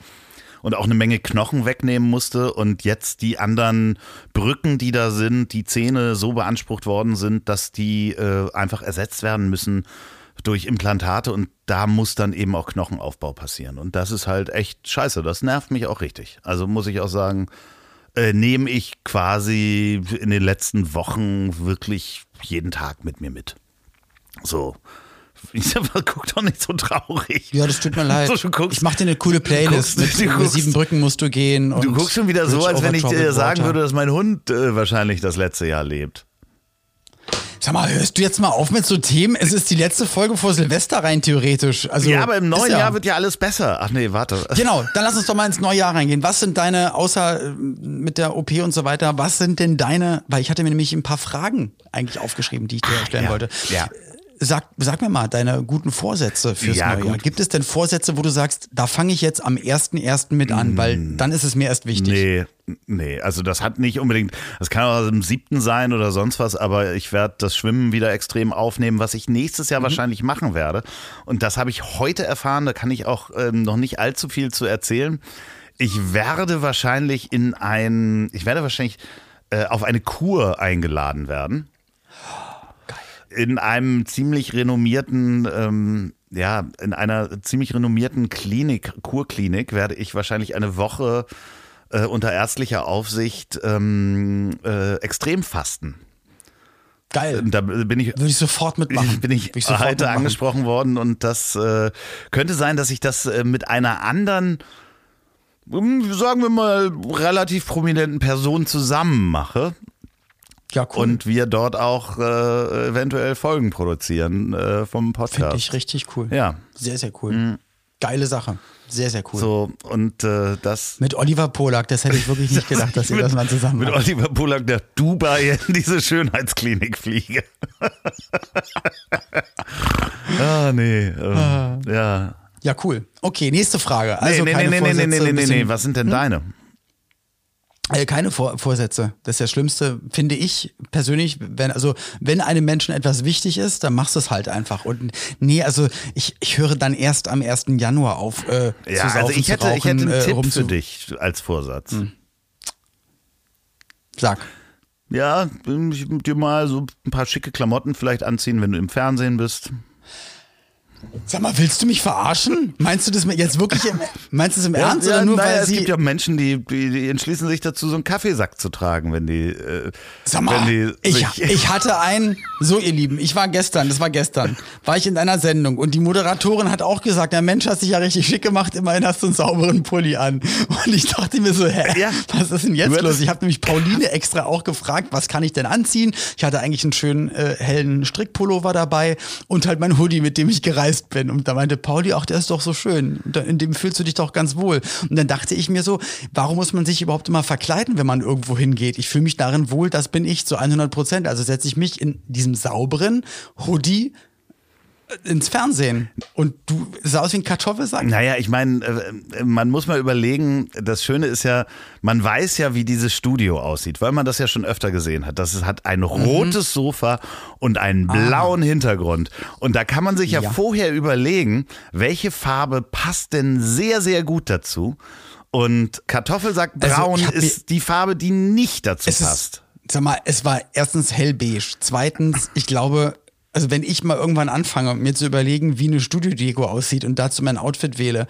und auch eine Menge Knochen wegnehmen musste und jetzt die anderen Brücken, die da sind, die Zähne so beansprucht worden sind, dass die äh, einfach ersetzt werden müssen durch Implantate und da muss dann eben auch Knochenaufbau passieren und das ist halt echt scheiße, das nervt mich auch richtig. Also muss ich auch sagen, äh, nehme ich quasi in den letzten Wochen wirklich jeden Tag mit mir mit. So. Ich sag mal, guck doch nicht so traurig. Ja, das tut mir leid. So, guckst- ich mache dir eine coole Playlist guckst- mit guckst- sieben Brücken musst du gehen. Du guckst schon wieder so, als wenn ich dir sagen würde, dass mein Hund äh, wahrscheinlich das letzte Jahr lebt. Sag mal, hörst du jetzt mal auf mit so Themen? Es ist die letzte Folge vor Silvester rein theoretisch. Also, ja, aber im neuen ja- Jahr wird ja alles besser. Ach nee, warte. Genau, dann lass uns doch mal ins neue Jahr reingehen. Was sind deine, außer äh, mit der OP und so weiter, was sind denn deine, weil ich hatte mir nämlich ein paar Fragen eigentlich aufgeschrieben, die ich dir stellen ja, wollte. ja. Sag, sag mir mal deine guten Vorsätze fürs Ja, neue Jahr. Gibt es denn Vorsätze, wo du sagst, da fange ich jetzt am 1.1. mit an, weil dann ist es mir erst wichtig. Nee, nee, also das hat nicht unbedingt, das kann auch im siebten sein oder sonst was, aber ich werde das Schwimmen wieder extrem aufnehmen, was ich nächstes Mhm. Jahr wahrscheinlich machen werde. Und das habe ich heute erfahren, da kann ich auch ähm, noch nicht allzu viel zu erzählen. Ich werde wahrscheinlich in ein, ich werde wahrscheinlich äh, auf eine Kur eingeladen werden. In einem ziemlich renommierten, ähm, ja, in einer ziemlich renommierten Klinik, Kurklinik, werde ich wahrscheinlich eine Woche äh, unter ärztlicher Aufsicht ähm, äh, extrem fasten. Geil. Da bin ich Würde ich sofort mitmachen. bin ich, sofort heute mitmachen. angesprochen worden und das äh, könnte sein, dass ich das äh, mit einer anderen hm, sagen wir mal, relativ prominenten Personen zusammen mache. Ja, cool. Und wir dort auch äh, eventuell Folgen produzieren äh, vom Podcast. Finde ich richtig cool. Ja. Mhm. Sehr, sehr cool. Geile Sache. Sehr, sehr cool. So, und äh, das. Mit Oliver Polak, das hätte ich wirklich nicht gedacht, dass ihr das mal zusammen Mit macht. Oliver Polak nach Dubai in diese Schönheitsklinik fliege. ah, nee. Ähm, ja. Ja, cool. Okay, nächste Frage. Also nee, nee, keine nee, nee, nee, nee, nee, nee, nee. Was sind denn deine? Äh, keine Vor Vorsätze. Das ist das Schlimmste, finde ich persönlich. Wenn, also, wenn einem Menschen etwas wichtig ist, dann machst du es halt einfach. Und nee, also ich, ich höre dann erst am 1. Januar auf. Äh, Ja, zu saufen, also ich hätte, ich hätte rauchen, einen äh, Tipp für dich als Vorsatz. Sag. Ja, dir mal so ein paar schicke Klamotten vielleicht anziehen, wenn du im Fernsehen bist. Sag mal, willst du mich verarschen? Meinst du das jetzt wirklich im, meinst du es im Ernst oder nur naja, weil es gibt ja Menschen, die, die, die entschließen sich dazu, so einen Kaffeesack zu tragen, wenn die. Äh, Sag mal, die ich, ich hatte ein, so ihr Lieben, ich war gestern, das war gestern, war ich in einer Sendung und die Moderatorin hat auch gesagt, der Mensch hat sich ja richtig schick gemacht, immerhin hast du einen sauberen Pulli an. Und ich dachte mir so, hä, Ja. was ist denn jetzt los? Ich habe nämlich Pauline extra auch gefragt, was kann ich denn anziehen? Ich hatte eigentlich einen schönen äh, hellen Strickpullover dabei und halt mein Hoodie, mit dem ich gereist bin. Und da meinte Pauli, ach, der ist doch so schön. Da- In dem fühlst du dich doch ganz wohl. Und dann dachte ich mir so, warum muss man sich überhaupt immer verkleiden, wenn man irgendwo hingeht? Ich fühle mich darin wohl, das bin ich zu 100 Prozent. Also setze ich mich in diesem sauberen Hoodie ins Fernsehen. Und du sah aus wie ein Kartoffelsack. Naja, ich meine, äh, man muss mal überlegen, das Schöne ist ja, man weiß ja, wie dieses Studio aussieht, weil man das ja schon öfter gesehen hat. Das hat ein rotes Sofa und einen blauen Hintergrund. Und da kann man sich ja, Ja. vorher überlegen, welche Farbe passt denn sehr, sehr gut dazu. Und Kartoffelsackbraun Also, ist die Farbe, die nicht dazu passt. Ist, sag mal, es war erstens hellbeige. Zweitens, ich glaube, also wenn ich mal irgendwann anfange, mir zu überlegen, wie eine Studiodeko aussieht und dazu mein Outfit wähle,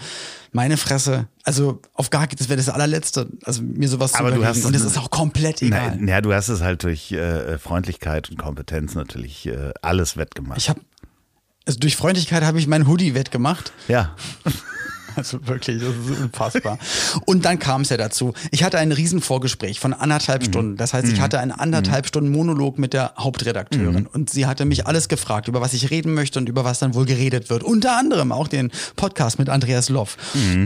meine Fresse, also auf gar das wäre das allerletzte, also mir sowas zu Aber du überlegen. hast es und das ist auch komplett egal. Nein, ja, du hast es halt durch äh, Freundlichkeit und Kompetenz natürlich äh, alles wettgemacht. Ich habe also durch Freundlichkeit habe ich mein Hoodie wettgemacht. ja. Also wirklich, das ist unfassbar. Und dann kam es ja dazu. Ich hatte ein Riesenvorgespräch von anderthalb Stunden. Das heißt, ich hatte einen anderthalb Stunden Monolog mit der Hauptredakteurin. Und sie hatte mich alles gefragt, über was ich reden möchte und über was dann wohl geredet wird. Unter anderem auch den Podcast mit Andreas Loff.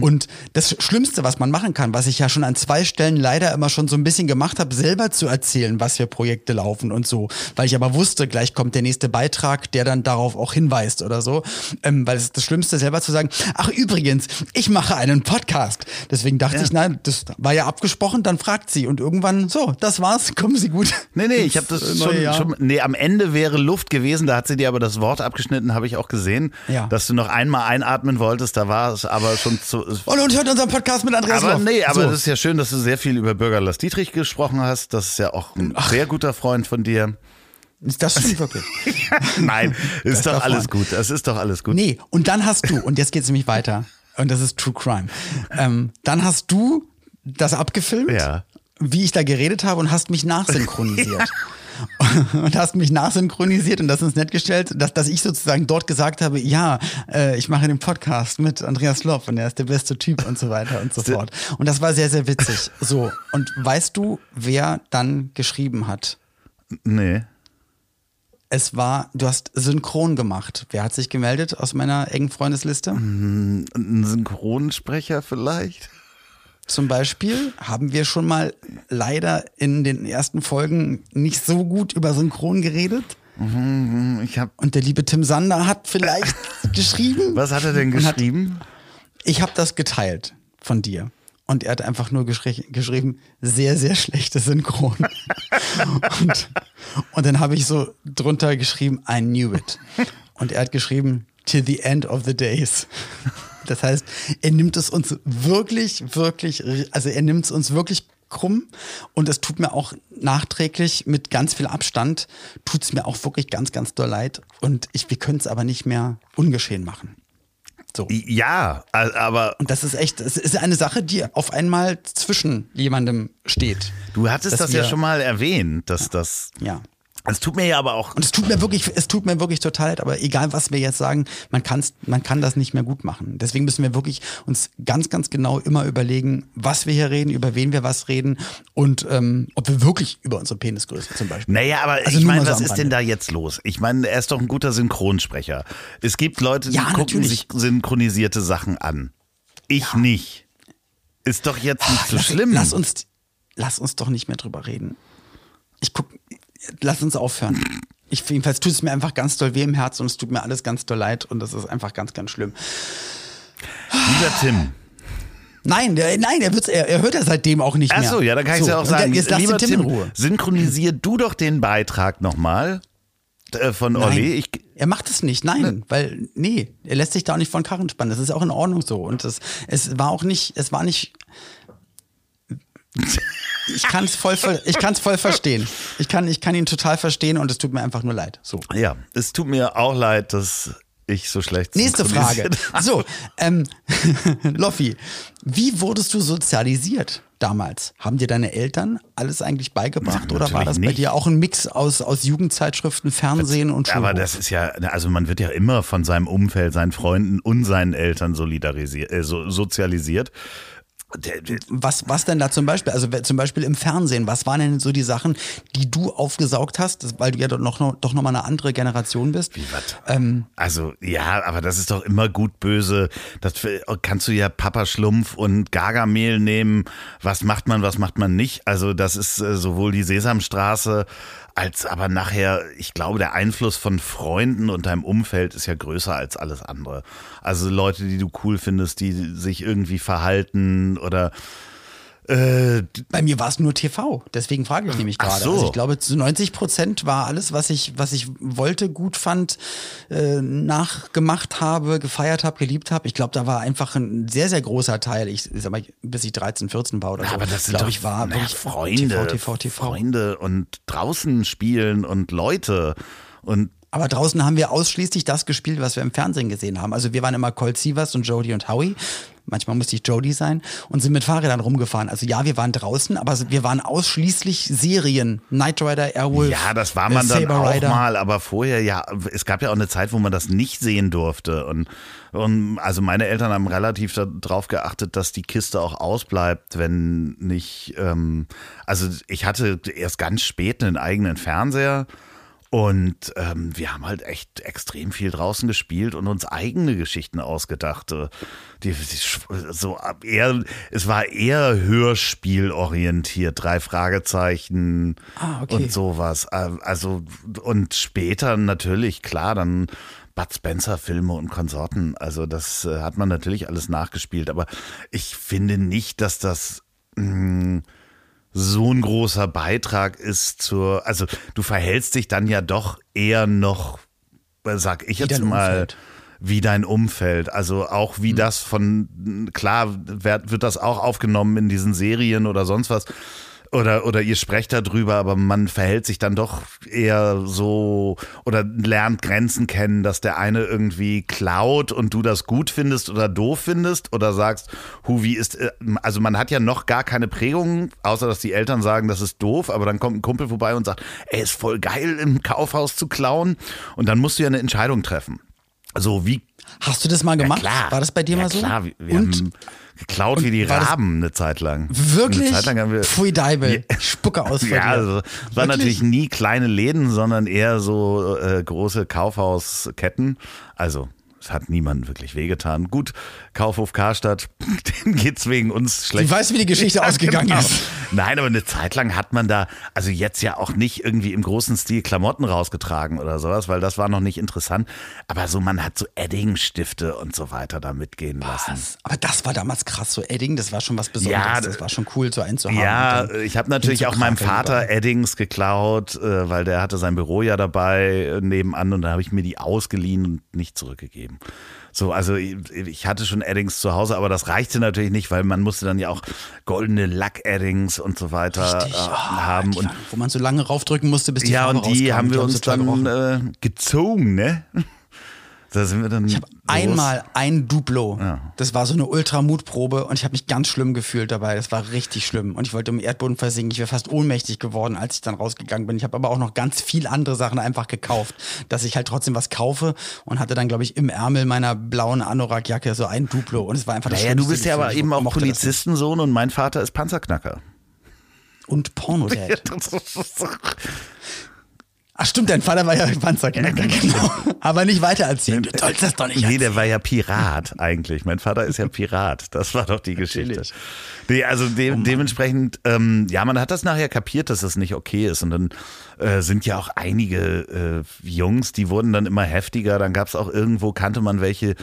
Und das Schlimmste, was man machen kann, was ich ja schon an zwei Stellen leider immer schon so ein bisschen gemacht habe, selber zu erzählen, was für Projekte laufen und so. Weil ich aber wusste, gleich kommt der nächste Beitrag, der dann darauf auch hinweist oder so. Ähm, weil es ist das Schlimmste, selber zu sagen, ach übrigens, ich mache einen Podcast. Deswegen dachte Ja. ich, nein, das war ja abgesprochen, dann fragt sie. Und irgendwann, so, das war's, kommen Sie gut. Nee, nee, ich habe das schon, Jahr. schon. Nee, am Ende wäre Luft gewesen, da hat sie dir aber das Wort abgeschnitten, habe ich auch gesehen, Ja. dass du noch einmal einatmen wolltest, da war es aber schon zu. Und, und hört unseren Podcast mit Andreas Aber Loff. nee, aber so. das ist ja schön, dass du sehr viel über Bürger Lars Dietrich gesprochen hast. Das ist ja auch ein sehr guter Freund von dir. das stimmt wirklich. Nein, ist doch darf alles gut. Das ist doch alles gut. Nee, und dann hast du, und jetzt geht's nämlich weiter, und das ist True Crime. Ähm, dann hast du das abgefilmt, Ja. wie ich da geredet habe, und hast mich nachsynchronisiert. und hast mich nachsynchronisiert und das ins Netz gestellt, dass, dass ich sozusagen dort gesagt habe, ja, äh, ich mache den Podcast mit Andreas Loff und er ist der beste Typ und so weiter und so fort. Und das war sehr, sehr witzig. So, und weißt du, wer dann geschrieben hat? Nee. Es war, du hast synchron gemacht. Wer hat sich gemeldet aus meiner engen Freundesliste? Ein Synchronsprecher vielleicht? Zum Beispiel haben wir schon mal leider in den ersten Folgen nicht so gut über Synchron geredet. Ich hab, Und der liebe Tim Sander hat vielleicht geschrieben. was hat er denn Und hat- geschrieben? Ich habe das geteilt von dir. Und er hat einfach nur geschri geschrieben, sehr, sehr schlechte Synchron. und, und dann habe ich so drunter geschrieben, I knew it. Und er hat geschrieben, till the end of the days. Das heißt, er nimmt es uns wirklich, wirklich, also er nimmt es uns wirklich krumm und es tut mir auch nachträglich mit ganz viel Abstand, tut es mir auch wirklich ganz, ganz doll leid und ich, wir können es aber nicht mehr ungeschehen machen. So. Ja, aber Und das ist echt, es ist eine Sache, die auf einmal zwischen jemandem steht. du hattest das ja wir- schon mal erwähnt, dass das Ja. Es tut mir ja aber auch. Und es tut mir wirklich, es tut mir wirklich total leid, aber egal was wir jetzt sagen, man kann's, man kann das nicht mehr gut machen. Deswegen müssen wir wirklich uns ganz, ganz genau immer überlegen, was wir hier reden, über wen wir was reden und ähm, ob wir wirklich über unsere Penisgröße zum Beispiel. Naja, aber Also ich meine, so was ist denn da jetzt los? Ich meine, er ist doch ein guter Synchronsprecher. Es gibt Leute, die Ja, gucken natürlich. sich synchronisierte Sachen an. Ich nicht. Ist doch jetzt nicht so lass, schlimm. Lass uns, lass uns doch nicht mehr drüber reden. Ich guck, lass uns aufhören. Ich, jedenfalls tut es mir einfach ganz doll weh im Herzen und es tut mir alles ganz doll leid und das ist einfach ganz, ganz schlimm. Lieber Tim. Nein, der, nein, er, wird's, er, er hört ja seitdem auch nicht mehr. Achso, ja, dann kann ich So, ja auch sagen. Jetzt lass lieber den Tim in Ruhe. synchronisier du doch den Beitrag nochmal äh, von Olli. Ich, er macht es nicht, nein, weil, nee, er lässt sich da auch nicht von Karren spannen. Das ist auch in Ordnung so. Und das, es war auch nicht, es war nicht. Ich kann es voll, ich kann's voll verstehen. Ich kann, ich kann ihn total verstehen und es tut mir einfach nur leid. So. ja, es tut mir auch leid, dass ich so schlecht Nächste Frage. So, ähm, Loffi, wie wurdest du sozialisiert damals? Haben dir deine Eltern alles eigentlich beigebracht Na, oder war das bei nicht. dir auch ein Mix aus, aus Jugendzeitschriften, Fernsehen und Schulhof? Aber das ist ja, also man wird ja immer von seinem Umfeld, seinen Freunden und seinen Eltern solidarisiert, äh, so, sozialisiert. Was, was denn da zum Beispiel? Also zum Beispiel im Fernsehen, was waren denn so die Sachen, die du aufgesaugt hast, weil du ja doch noch, doch noch mal eine andere Generation bist? Wie was? Ähm, Also ja, aber das ist doch immer gut böse. Das kannst du ja Papa Schlumpf und Gargamel nehmen. Was macht man, was macht man nicht? Also das ist äh, sowohl die Sesamstraße als aber nachher, ich glaube, der Einfluss von Freunden und deinem Umfeld ist ja größer als alles andere. Also Leute, die du cool findest, die sich irgendwie verhalten oder äh, Bei mir war es nur TV, deswegen frage ich nämlich gerade. so. Also ich glaube, zu 90 Prozent war alles, was ich, was ich wollte, gut fand, äh, nachgemacht habe, gefeiert habe, geliebt habe. Ich glaube, da war einfach ein sehr, sehr großer Teil, ich sag mal, bis ich 13, 14 war oder so. aber das glaube ich, war na, wirklich Freunde, TV, TV, TV. Freunde und draußen spielen und Leute und Aber draußen haben wir ausschließlich das gespielt, was wir im Fernsehen gesehen haben. Also wir waren immer Colt Sievers und Jody und Howie. Manchmal musste ich Jody sein und sind mit Fahrrädern rumgefahren. Also ja, wir waren draußen, aber wir waren ausschließlich Serien. Knight Rider, Airwolf. Ja, das war man äh, dann auch Rider. mal, aber vorher ja, es gab ja auch eine Zeit, wo man das nicht sehen durfte und, und also meine Eltern haben relativ darauf geachtet, dass die Kiste auch ausbleibt, wenn nicht, ähm, also ich hatte erst ganz spät einen eigenen Fernseher und ähm, wir haben halt echt extrem viel draußen gespielt und uns eigene Geschichten ausgedacht. Äh, Die, die, so ab- eher, es war eher Hörspielorientiert, drei Fragezeichen Ah, okay. und sowas. Äh, Also und später natürlich klar dann Bud Spencer Filme und Konsorten. Also das äh, hat man natürlich alles nachgespielt, aber ich finde nicht, dass das mh, so ein großer Beitrag ist zur, also du verhältst dich dann ja doch eher noch, sag ich jetzt mal, Umfeld. wie dein Umfeld. Also auch wie das von, klar wird, wird das auch aufgenommen in diesen Serien oder sonst was. Oder, oder ihr sprecht darüber, aber man verhält sich dann doch eher so oder lernt Grenzen kennen, dass der eine irgendwie klaut und du das gut findest oder doof findest oder sagst, hu, wie ist, äh, also man hat ja noch gar keine Prägung, außer dass die Eltern sagen, das ist doof, aber dann kommt ein Kumpel vorbei und sagt, ey, ist voll geil im Kaufhaus zu klauen und dann musst du ja eine Entscheidung treffen. Also wie Hast du das mal gemacht? klar. War das bei dir ja, mal so? Klar, wir, wir und haben geklaut wie die Raben eine Zeit lang. wirklich? Eine Zeit lang haben wir. Pfui Deibel. Spucke aus Ja, also es waren Wirklich? natürlich nie kleine Läden, sondern eher so äh, große Kaufhausketten. Also es hat niemandem wirklich wehgetan. Gut, Kaufhof Karstadt, dem geht's wegen uns schlecht. Du weißt, wie die Geschichte ausgegangen Genau. ist. Nein, aber eine Zeit lang hat man da, also jetzt ja auch nicht irgendwie im großen Stil Klamotten rausgetragen oder sowas, weil das war noch nicht interessant. Aber so, man hat so Edding-Stifte und so weiter da mitgehen lassen. Was? Aber das war damals krass, so Edding, das war schon was Besonderes. Ja, das war schon cool, so einzuhaben. Ja, ich habe natürlich auch meinem Vater überall. Eddings geklaut, äh, weil der hatte sein Büro ja dabei äh, nebenan und da habe ich mir die ausgeliehen und nicht zurückgegeben. So, also ich hatte schon Eddings zu Hause, aber das reichte natürlich nicht, weil man musste dann ja auch goldene Lack-Eddings und so weiter Richtig. äh, Oh, haben. Und wo man so lange raufdrücken musste, bis die ja, Farbe und die rauskam. haben wir uns dann äh, gezogen, ne? Da sind wir dann. Ich habe einmal ein Duplo. Ja. Das war so eine Ultramutprobe und ich habe mich ganz schlimm gefühlt dabei. Das war richtig schlimm. Und ich wollte im Erdboden versinken. Ich wäre fast ohnmächtig geworden, als ich dann rausgegangen bin. Ich habe aber auch noch ganz viel andere Sachen einfach gekauft, dass ich halt trotzdem was kaufe und hatte dann, glaube ich, im Ärmel meiner blauen Anorak-Jacke so ein Duplo. Und es war einfach das Naja, du bist ja aber eben auch. Polizistensohn und mein Vater ist Panzerknacker. Und Pornodad. Ach stimmt, dein Vater war ja Panzerknacker, genau. Aber nicht weiter erzählen. Du sollst das doch nicht Nee, erzählen. der war ja Pirat eigentlich. Mein Vater ist ja Pirat. Das war doch die Geschichte. Nee, also de dementsprechend, ähm, ja, man hat das nachher kapiert, dass das nicht okay ist. Und dann äh, sind ja auch einige äh, Jungs, die wurden dann immer heftiger. Dann gab es auch irgendwo, kannte man welche,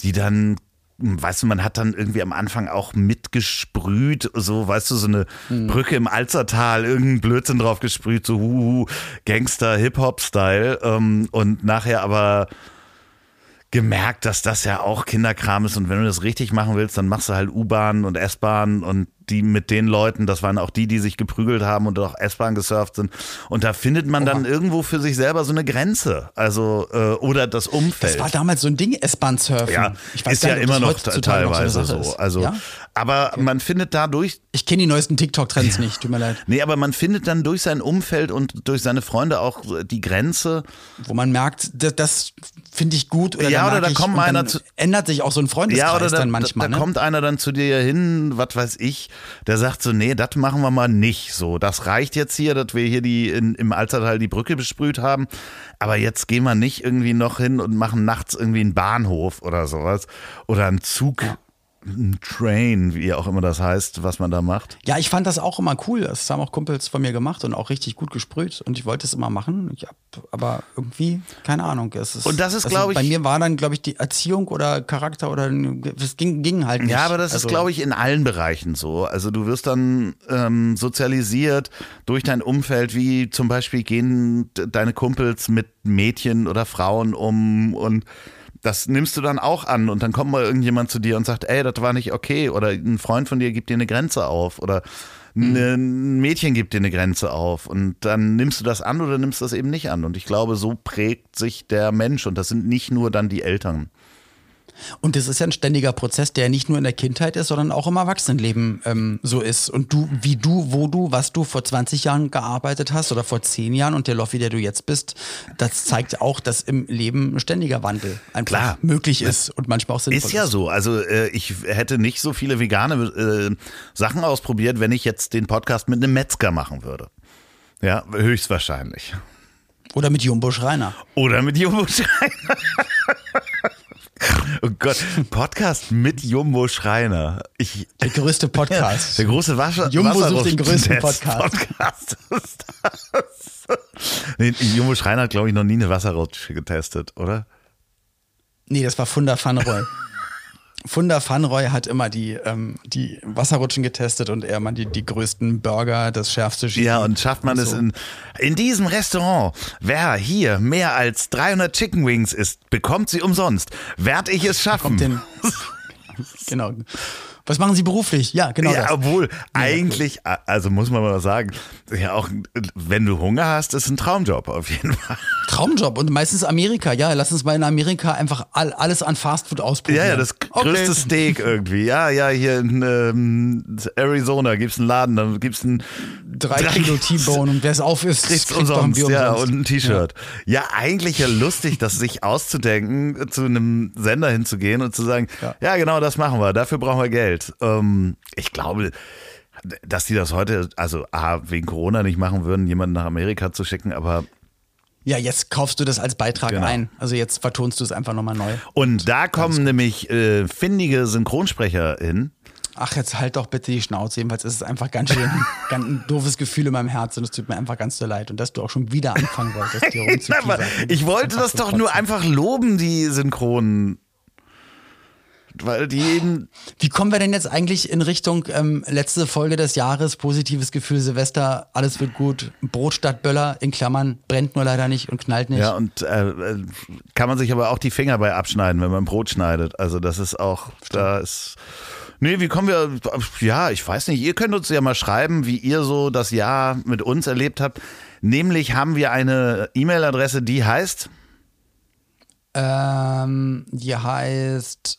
die dann Weißt du, man hat dann irgendwie am Anfang auch mitgesprüht, so, weißt du, so eine Brücke im Alzertal, irgendein Blödsinn drauf gesprüht, so huhu, Gangster, Hip-Hop-Style. Ähm, und nachher aber gemerkt, dass das ja auch Kinderkram ist und wenn du das richtig machen willst, dann machst du halt U-Bahn und S-Bahn und die mit den Leuten, das waren auch die, die sich geprügelt haben und auch S-Bahn gesurft sind und da findet man dann irgendwo für sich selber so eine Grenze, also äh, oder das Umfeld. Das war damals so ein Ding, S-Bahn-Surfen. ja, Ich weiß ist gar ja nicht, immer noch noch teilweise Sache so. ist. Also, ja? aber man findet dadurch Ich kenne die neuesten TikTok-Trends nicht, tut mir leid. Nee, aber man findet dann durch sein Umfeld und durch seine Freunde auch die Grenze. Wo man merkt, das, das finde ich gut. Oder Ja, oder da ich, kommt einer dann zu- Ändert sich auch so ein Freundeskreis Ja, oder da, dann manchmal. da, da ne? kommt einer dann zu dir hin, was weiß ich, der sagt so, nee, das machen wir mal nicht so. Das reicht jetzt hier, dass wir hier die in, im Alstertal die Brücke besprüht haben. Aber jetzt gehen wir nicht irgendwie noch hin und machen nachts irgendwie einen Bahnhof oder sowas. Oder einen Zug, ein Train, wie auch immer das heißt, was man da macht. Ja, ich fand das auch immer cool. Das haben auch Kumpels von mir gemacht und auch richtig gut gesprüht. Und ich wollte es immer machen. Ich hab, aber irgendwie, keine Ahnung. Es ist, Und das ist, also glaub ich- Bei mir war dann, glaube ich, die Erziehung oder Charakter oder es ging, ging halt nicht. Ja, aber das also, ist, glaube ich, in allen Bereichen so. Also du wirst dann ähm, sozialisiert durch dein Umfeld, wie zum Beispiel gehen deine Kumpels mit Mädchen oder Frauen um und das nimmst du dann auch an und dann kommt mal irgendjemand zu dir und sagt, ey, das war nicht okay oder ein Freund von dir gibt dir eine Grenze auf oder ne- ein Mädchen gibt dir eine Grenze auf und dann nimmst du das an oder nimmst das eben nicht an und ich glaube, so prägt sich der Mensch und das sind nicht nur dann die Eltern. Und das ist ja ein ständiger Prozess, der nicht nur in der Kindheit ist, sondern auch im Erwachsenenleben ähm, so ist. Und du, wie du, wo du, was du vor 20 Jahren gearbeitet hast oder vor 10 Jahren und der Loffi, der du jetzt bist, das zeigt auch, dass im Leben ein ständiger Wandel einfach Klar. möglich ist und manchmal auch sinnvoll Ist ja so. Also äh, ich hätte nicht so viele vegane äh, Sachen ausprobiert, wenn ich jetzt den Podcast mit einem Metzger machen würde. Ja, höchstwahrscheinlich. Oder mit Jumbo Schreiner. Oder mit Jumbo Schreiner. oh Gott, Podcast mit Jumbo Schreiner. Ich, Der größte Podcast. der große Wasser. Jumbo sucht den größten Podcast. Podcast ist das. Nee, Jumbo Schreiner hat, glaube ich, noch nie eine Wasserrutsche getestet, oder? Nee, das war Funda Fanroy. Funda Fanroy hat immer die, ähm, die Wasserrutschen getestet und er man die, die größten Burger, das schärfste Ski. Ja, und schafft man und es so. in, in diesem Restaurant, wer hier mehr als 300 Chicken Wings isst, bekommt sie umsonst. Werd ich es schaffen? Genau. Was machen Sie beruflich? Ja, genau ja, das. obwohl eigentlich, also muss man mal sagen, ja auch, wenn du Hunger hast, ist ein Traumjob auf jeden Fall. Traumjob und meistens Amerika. Ja, lass uns mal in Amerika einfach all, alles an Fastfood ausprobieren. Ja, ja, das Okay. größte Steak irgendwie. Ja, ja, hier in ähm, Arizona gibt's einen Laden, da gibt's ein Drei Kilo T-Bone und wer es auf ist, kriegt umsonst, Bier ja, umsonst. und ein T-Shirt. Ja. eigentlich ja lustig, das sich auszudenken, zu einem Sender hinzugehen und zu sagen, ja, Ja. genau, das machen wir, dafür brauchen wir Geld. Ähm, ich glaube, dass die das heute, also A, wegen Corona nicht machen würden, jemanden nach Amerika zu schicken, aber Ja, jetzt kaufst du das als Beitrag Genau. ein. Also jetzt vertonst du es einfach nochmal neu. und da kommen nämlich äh, findige Synchronsprecher hin. Ach, jetzt halt doch bitte die Schnauze. Jedenfalls ist es einfach ganz schön ganz ein doofes Gefühl in meinem Herzen und es tut mir einfach ganz so leid. Und dass du auch schon wieder anfangen wolltest, hier rumzukiefern. ich wollte das doch nur einfach loben, die Synchronen. Weil die eben Wie kommen wir denn jetzt eigentlich in Richtung ähm, letzte Folge des Jahres, positives Gefühl, Silvester, alles wird gut, Brot statt Böller, in Klammern, brennt nur leider nicht und knallt nicht. Ja, und äh, äh, kann man sich aber auch die Finger bei abschneiden, wenn man Brot schneidet. Also das ist auch, da ist. Nee, wie kommen wir, ja, ich weiß nicht, ihr könnt uns ja mal schreiben, wie ihr so das Jahr mit uns erlebt habt. Nämlich haben wir eine E-Mail-Adresse, die heißt, Ähm, die heißt,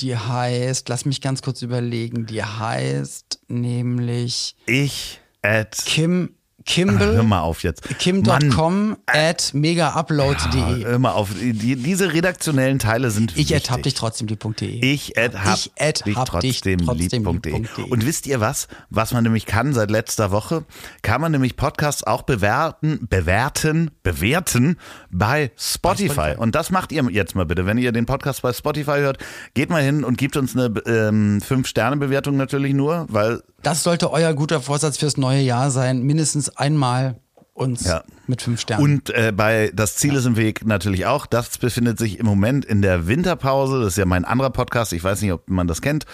die heißt, lass mich ganz kurz überlegen, die heißt nämlich Ich at Kim Kimball. Hör mal auf jetzt. Kim.com at megaupload.de. Hör mal auf. Die, diese redaktionellen Teile sind Ich wichtig. ertapp dich trotzdem die.de. Ich at hab, Ich at dich hab trotzdem trotzdem lieb.de. Und wisst ihr was? Was man nämlich kann seit letzter Woche? Kann man nämlich Podcasts auch bewerten, bewerten, bewerten bei Spotify. Spotify. Und das macht ihr jetzt mal bitte. Wenn ihr den Podcast bei Spotify hört, geht mal hin und gebt uns eine ähm, 5-Sterne-Bewertung natürlich nur, weil Das sollte euer guter Vorsatz fürs neue Jahr sein. Mindestens einmal uns Ja. mit fünf Sternen. Und äh, bei Das Ziel ist im Weg natürlich auch. Das befindet sich im Moment in der Winterpause. Das ist ja mein anderer Podcast. Ich weiß nicht, ob man das kennt.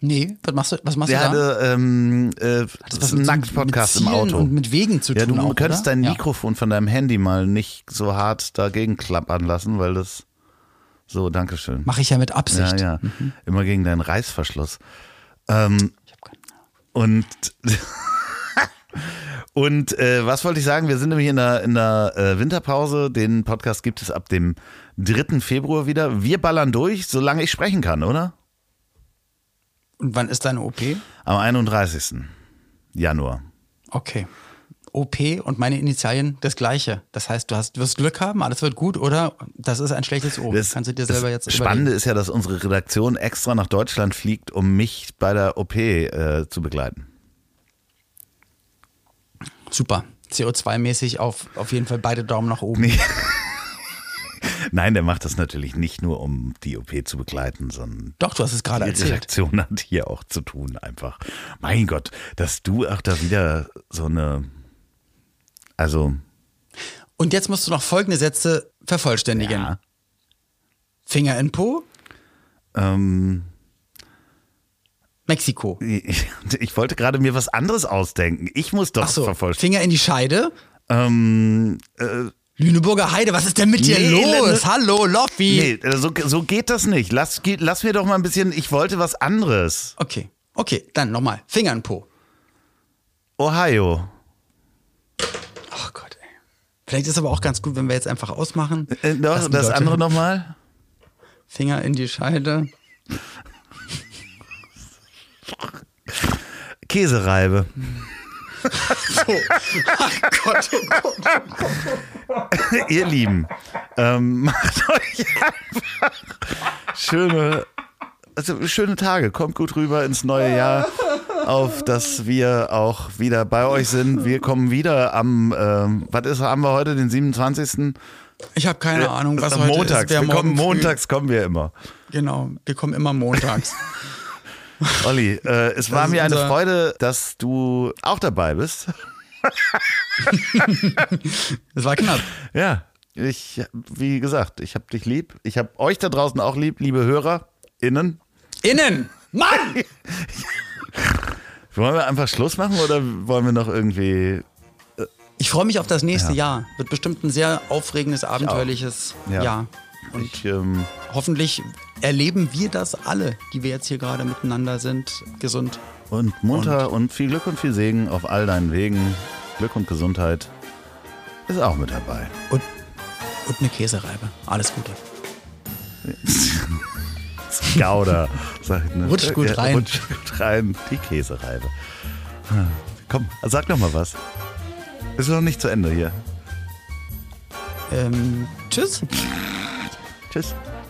nee, was machst du, was machst Der du da? hatte ähm, äh, das ist ein Nackt-Podcast im Auto. Und mit Wegen zu ja, tun du auch, könntest oder? dein Ja. Mikrofon von deinem Handy mal nicht so hart dagegen klappern lassen, weil das so, Dankeschön. Mache ich ja mit Absicht. Ja, ja. Immer gegen deinen Reißverschluss. Ähm, und und äh, was wollte ich sagen? Wir sind nämlich in der, in der äh, Winterpause. Den Podcast gibt es ab dem 3. Februar wieder. Wir ballern durch, solange ich sprechen kann, oder? Und wann ist deine OP? Am 31. Januar. Okay. OP und meine Initialien das gleiche. Das heißt, du hast, wirst Glück haben, alles wird gut oder das ist ein schlechtes O. Das, Kannst du dir selber das jetzt Spannende überlegen. ist ja, dass unsere Redaktion extra nach Deutschland fliegt, um mich bei der OP äh, zu begleiten. Super. CO2-mäßig auf, auf jeden Fall beide Daumen nach oben. Nein, der macht das natürlich nicht nur, um die OP zu begleiten, sondern Doch, du hast es gerade die erzählt. Redaktion hat hier auch zu tun einfach. Mein Gott, dass du auch da wieder so eine, also Und jetzt musst du noch folgende Sätze vervollständigen. ja, Finger in Po, ähm, Mexiko. ich, wollte gerade mir was anderes ausdenken. Ich muss doch Ach so, vervollständigen. Finger in die Scheide, Ähm, äh, Lüneburger Heide, was ist denn mit dir Nee, los? Lenne- Hallo, Loffi. nee, äh, so, so geht das nicht. Lass, lass mir doch mal ein bisschen, ich wollte was anderes. Okay, okay, dann nochmal. Finger in Po. Ohio. Ach Gott, ey. Vielleicht ist aber auch ganz gut, wenn wir jetzt einfach ausmachen. Äh, doch, die das Leute- andere nochmal. Finger in die Scheide. Käsereibe. Gott, oh Ihr Lieben, ähm, macht euch einfach schöne, also schöne Tage. Kommt gut rüber ins neue Jahr, auf dass wir auch wieder bei euch sind. Wir kommen wieder am, ähm, was ist, haben wir heute, den 27. Ich habe keine Ahnung, was heute montags. ist. Wir kommen, morgen montags kommen wir immer. Genau, wir kommen immer montags. Olli, äh, es war ist mir eine Freude, dass du auch dabei bist. Das war knapp. Ja, ich, wie gesagt, ich habe dich lieb. Ich habe euch da draußen auch lieb, liebe HörerInnen. Innen! Mann! Wollen wir einfach Schluss machen oder wollen wir noch irgendwie. Ich freue mich auf das nächste Jahr. Wird bestimmt ein sehr aufregendes, abenteuerliches Ja. Jahr. Und Ich, ähm, hoffentlich erleben wir das alle, die wir jetzt hier gerade miteinander sind, gesund. und munter und, viel Glück und viel Segen auf all deinen Wegen. Glück und Gesundheit ist auch mit dabei. Und, und eine Käsereibe. Alles Gute. Gauder. Sag ich, ne? Rutscht gut rein. Rutscht gut rein. Die Käsereibe. Hm. Komm, sag noch mal was. Ist noch nicht zu Ende hier. Ähm, tschüss. Tschüss.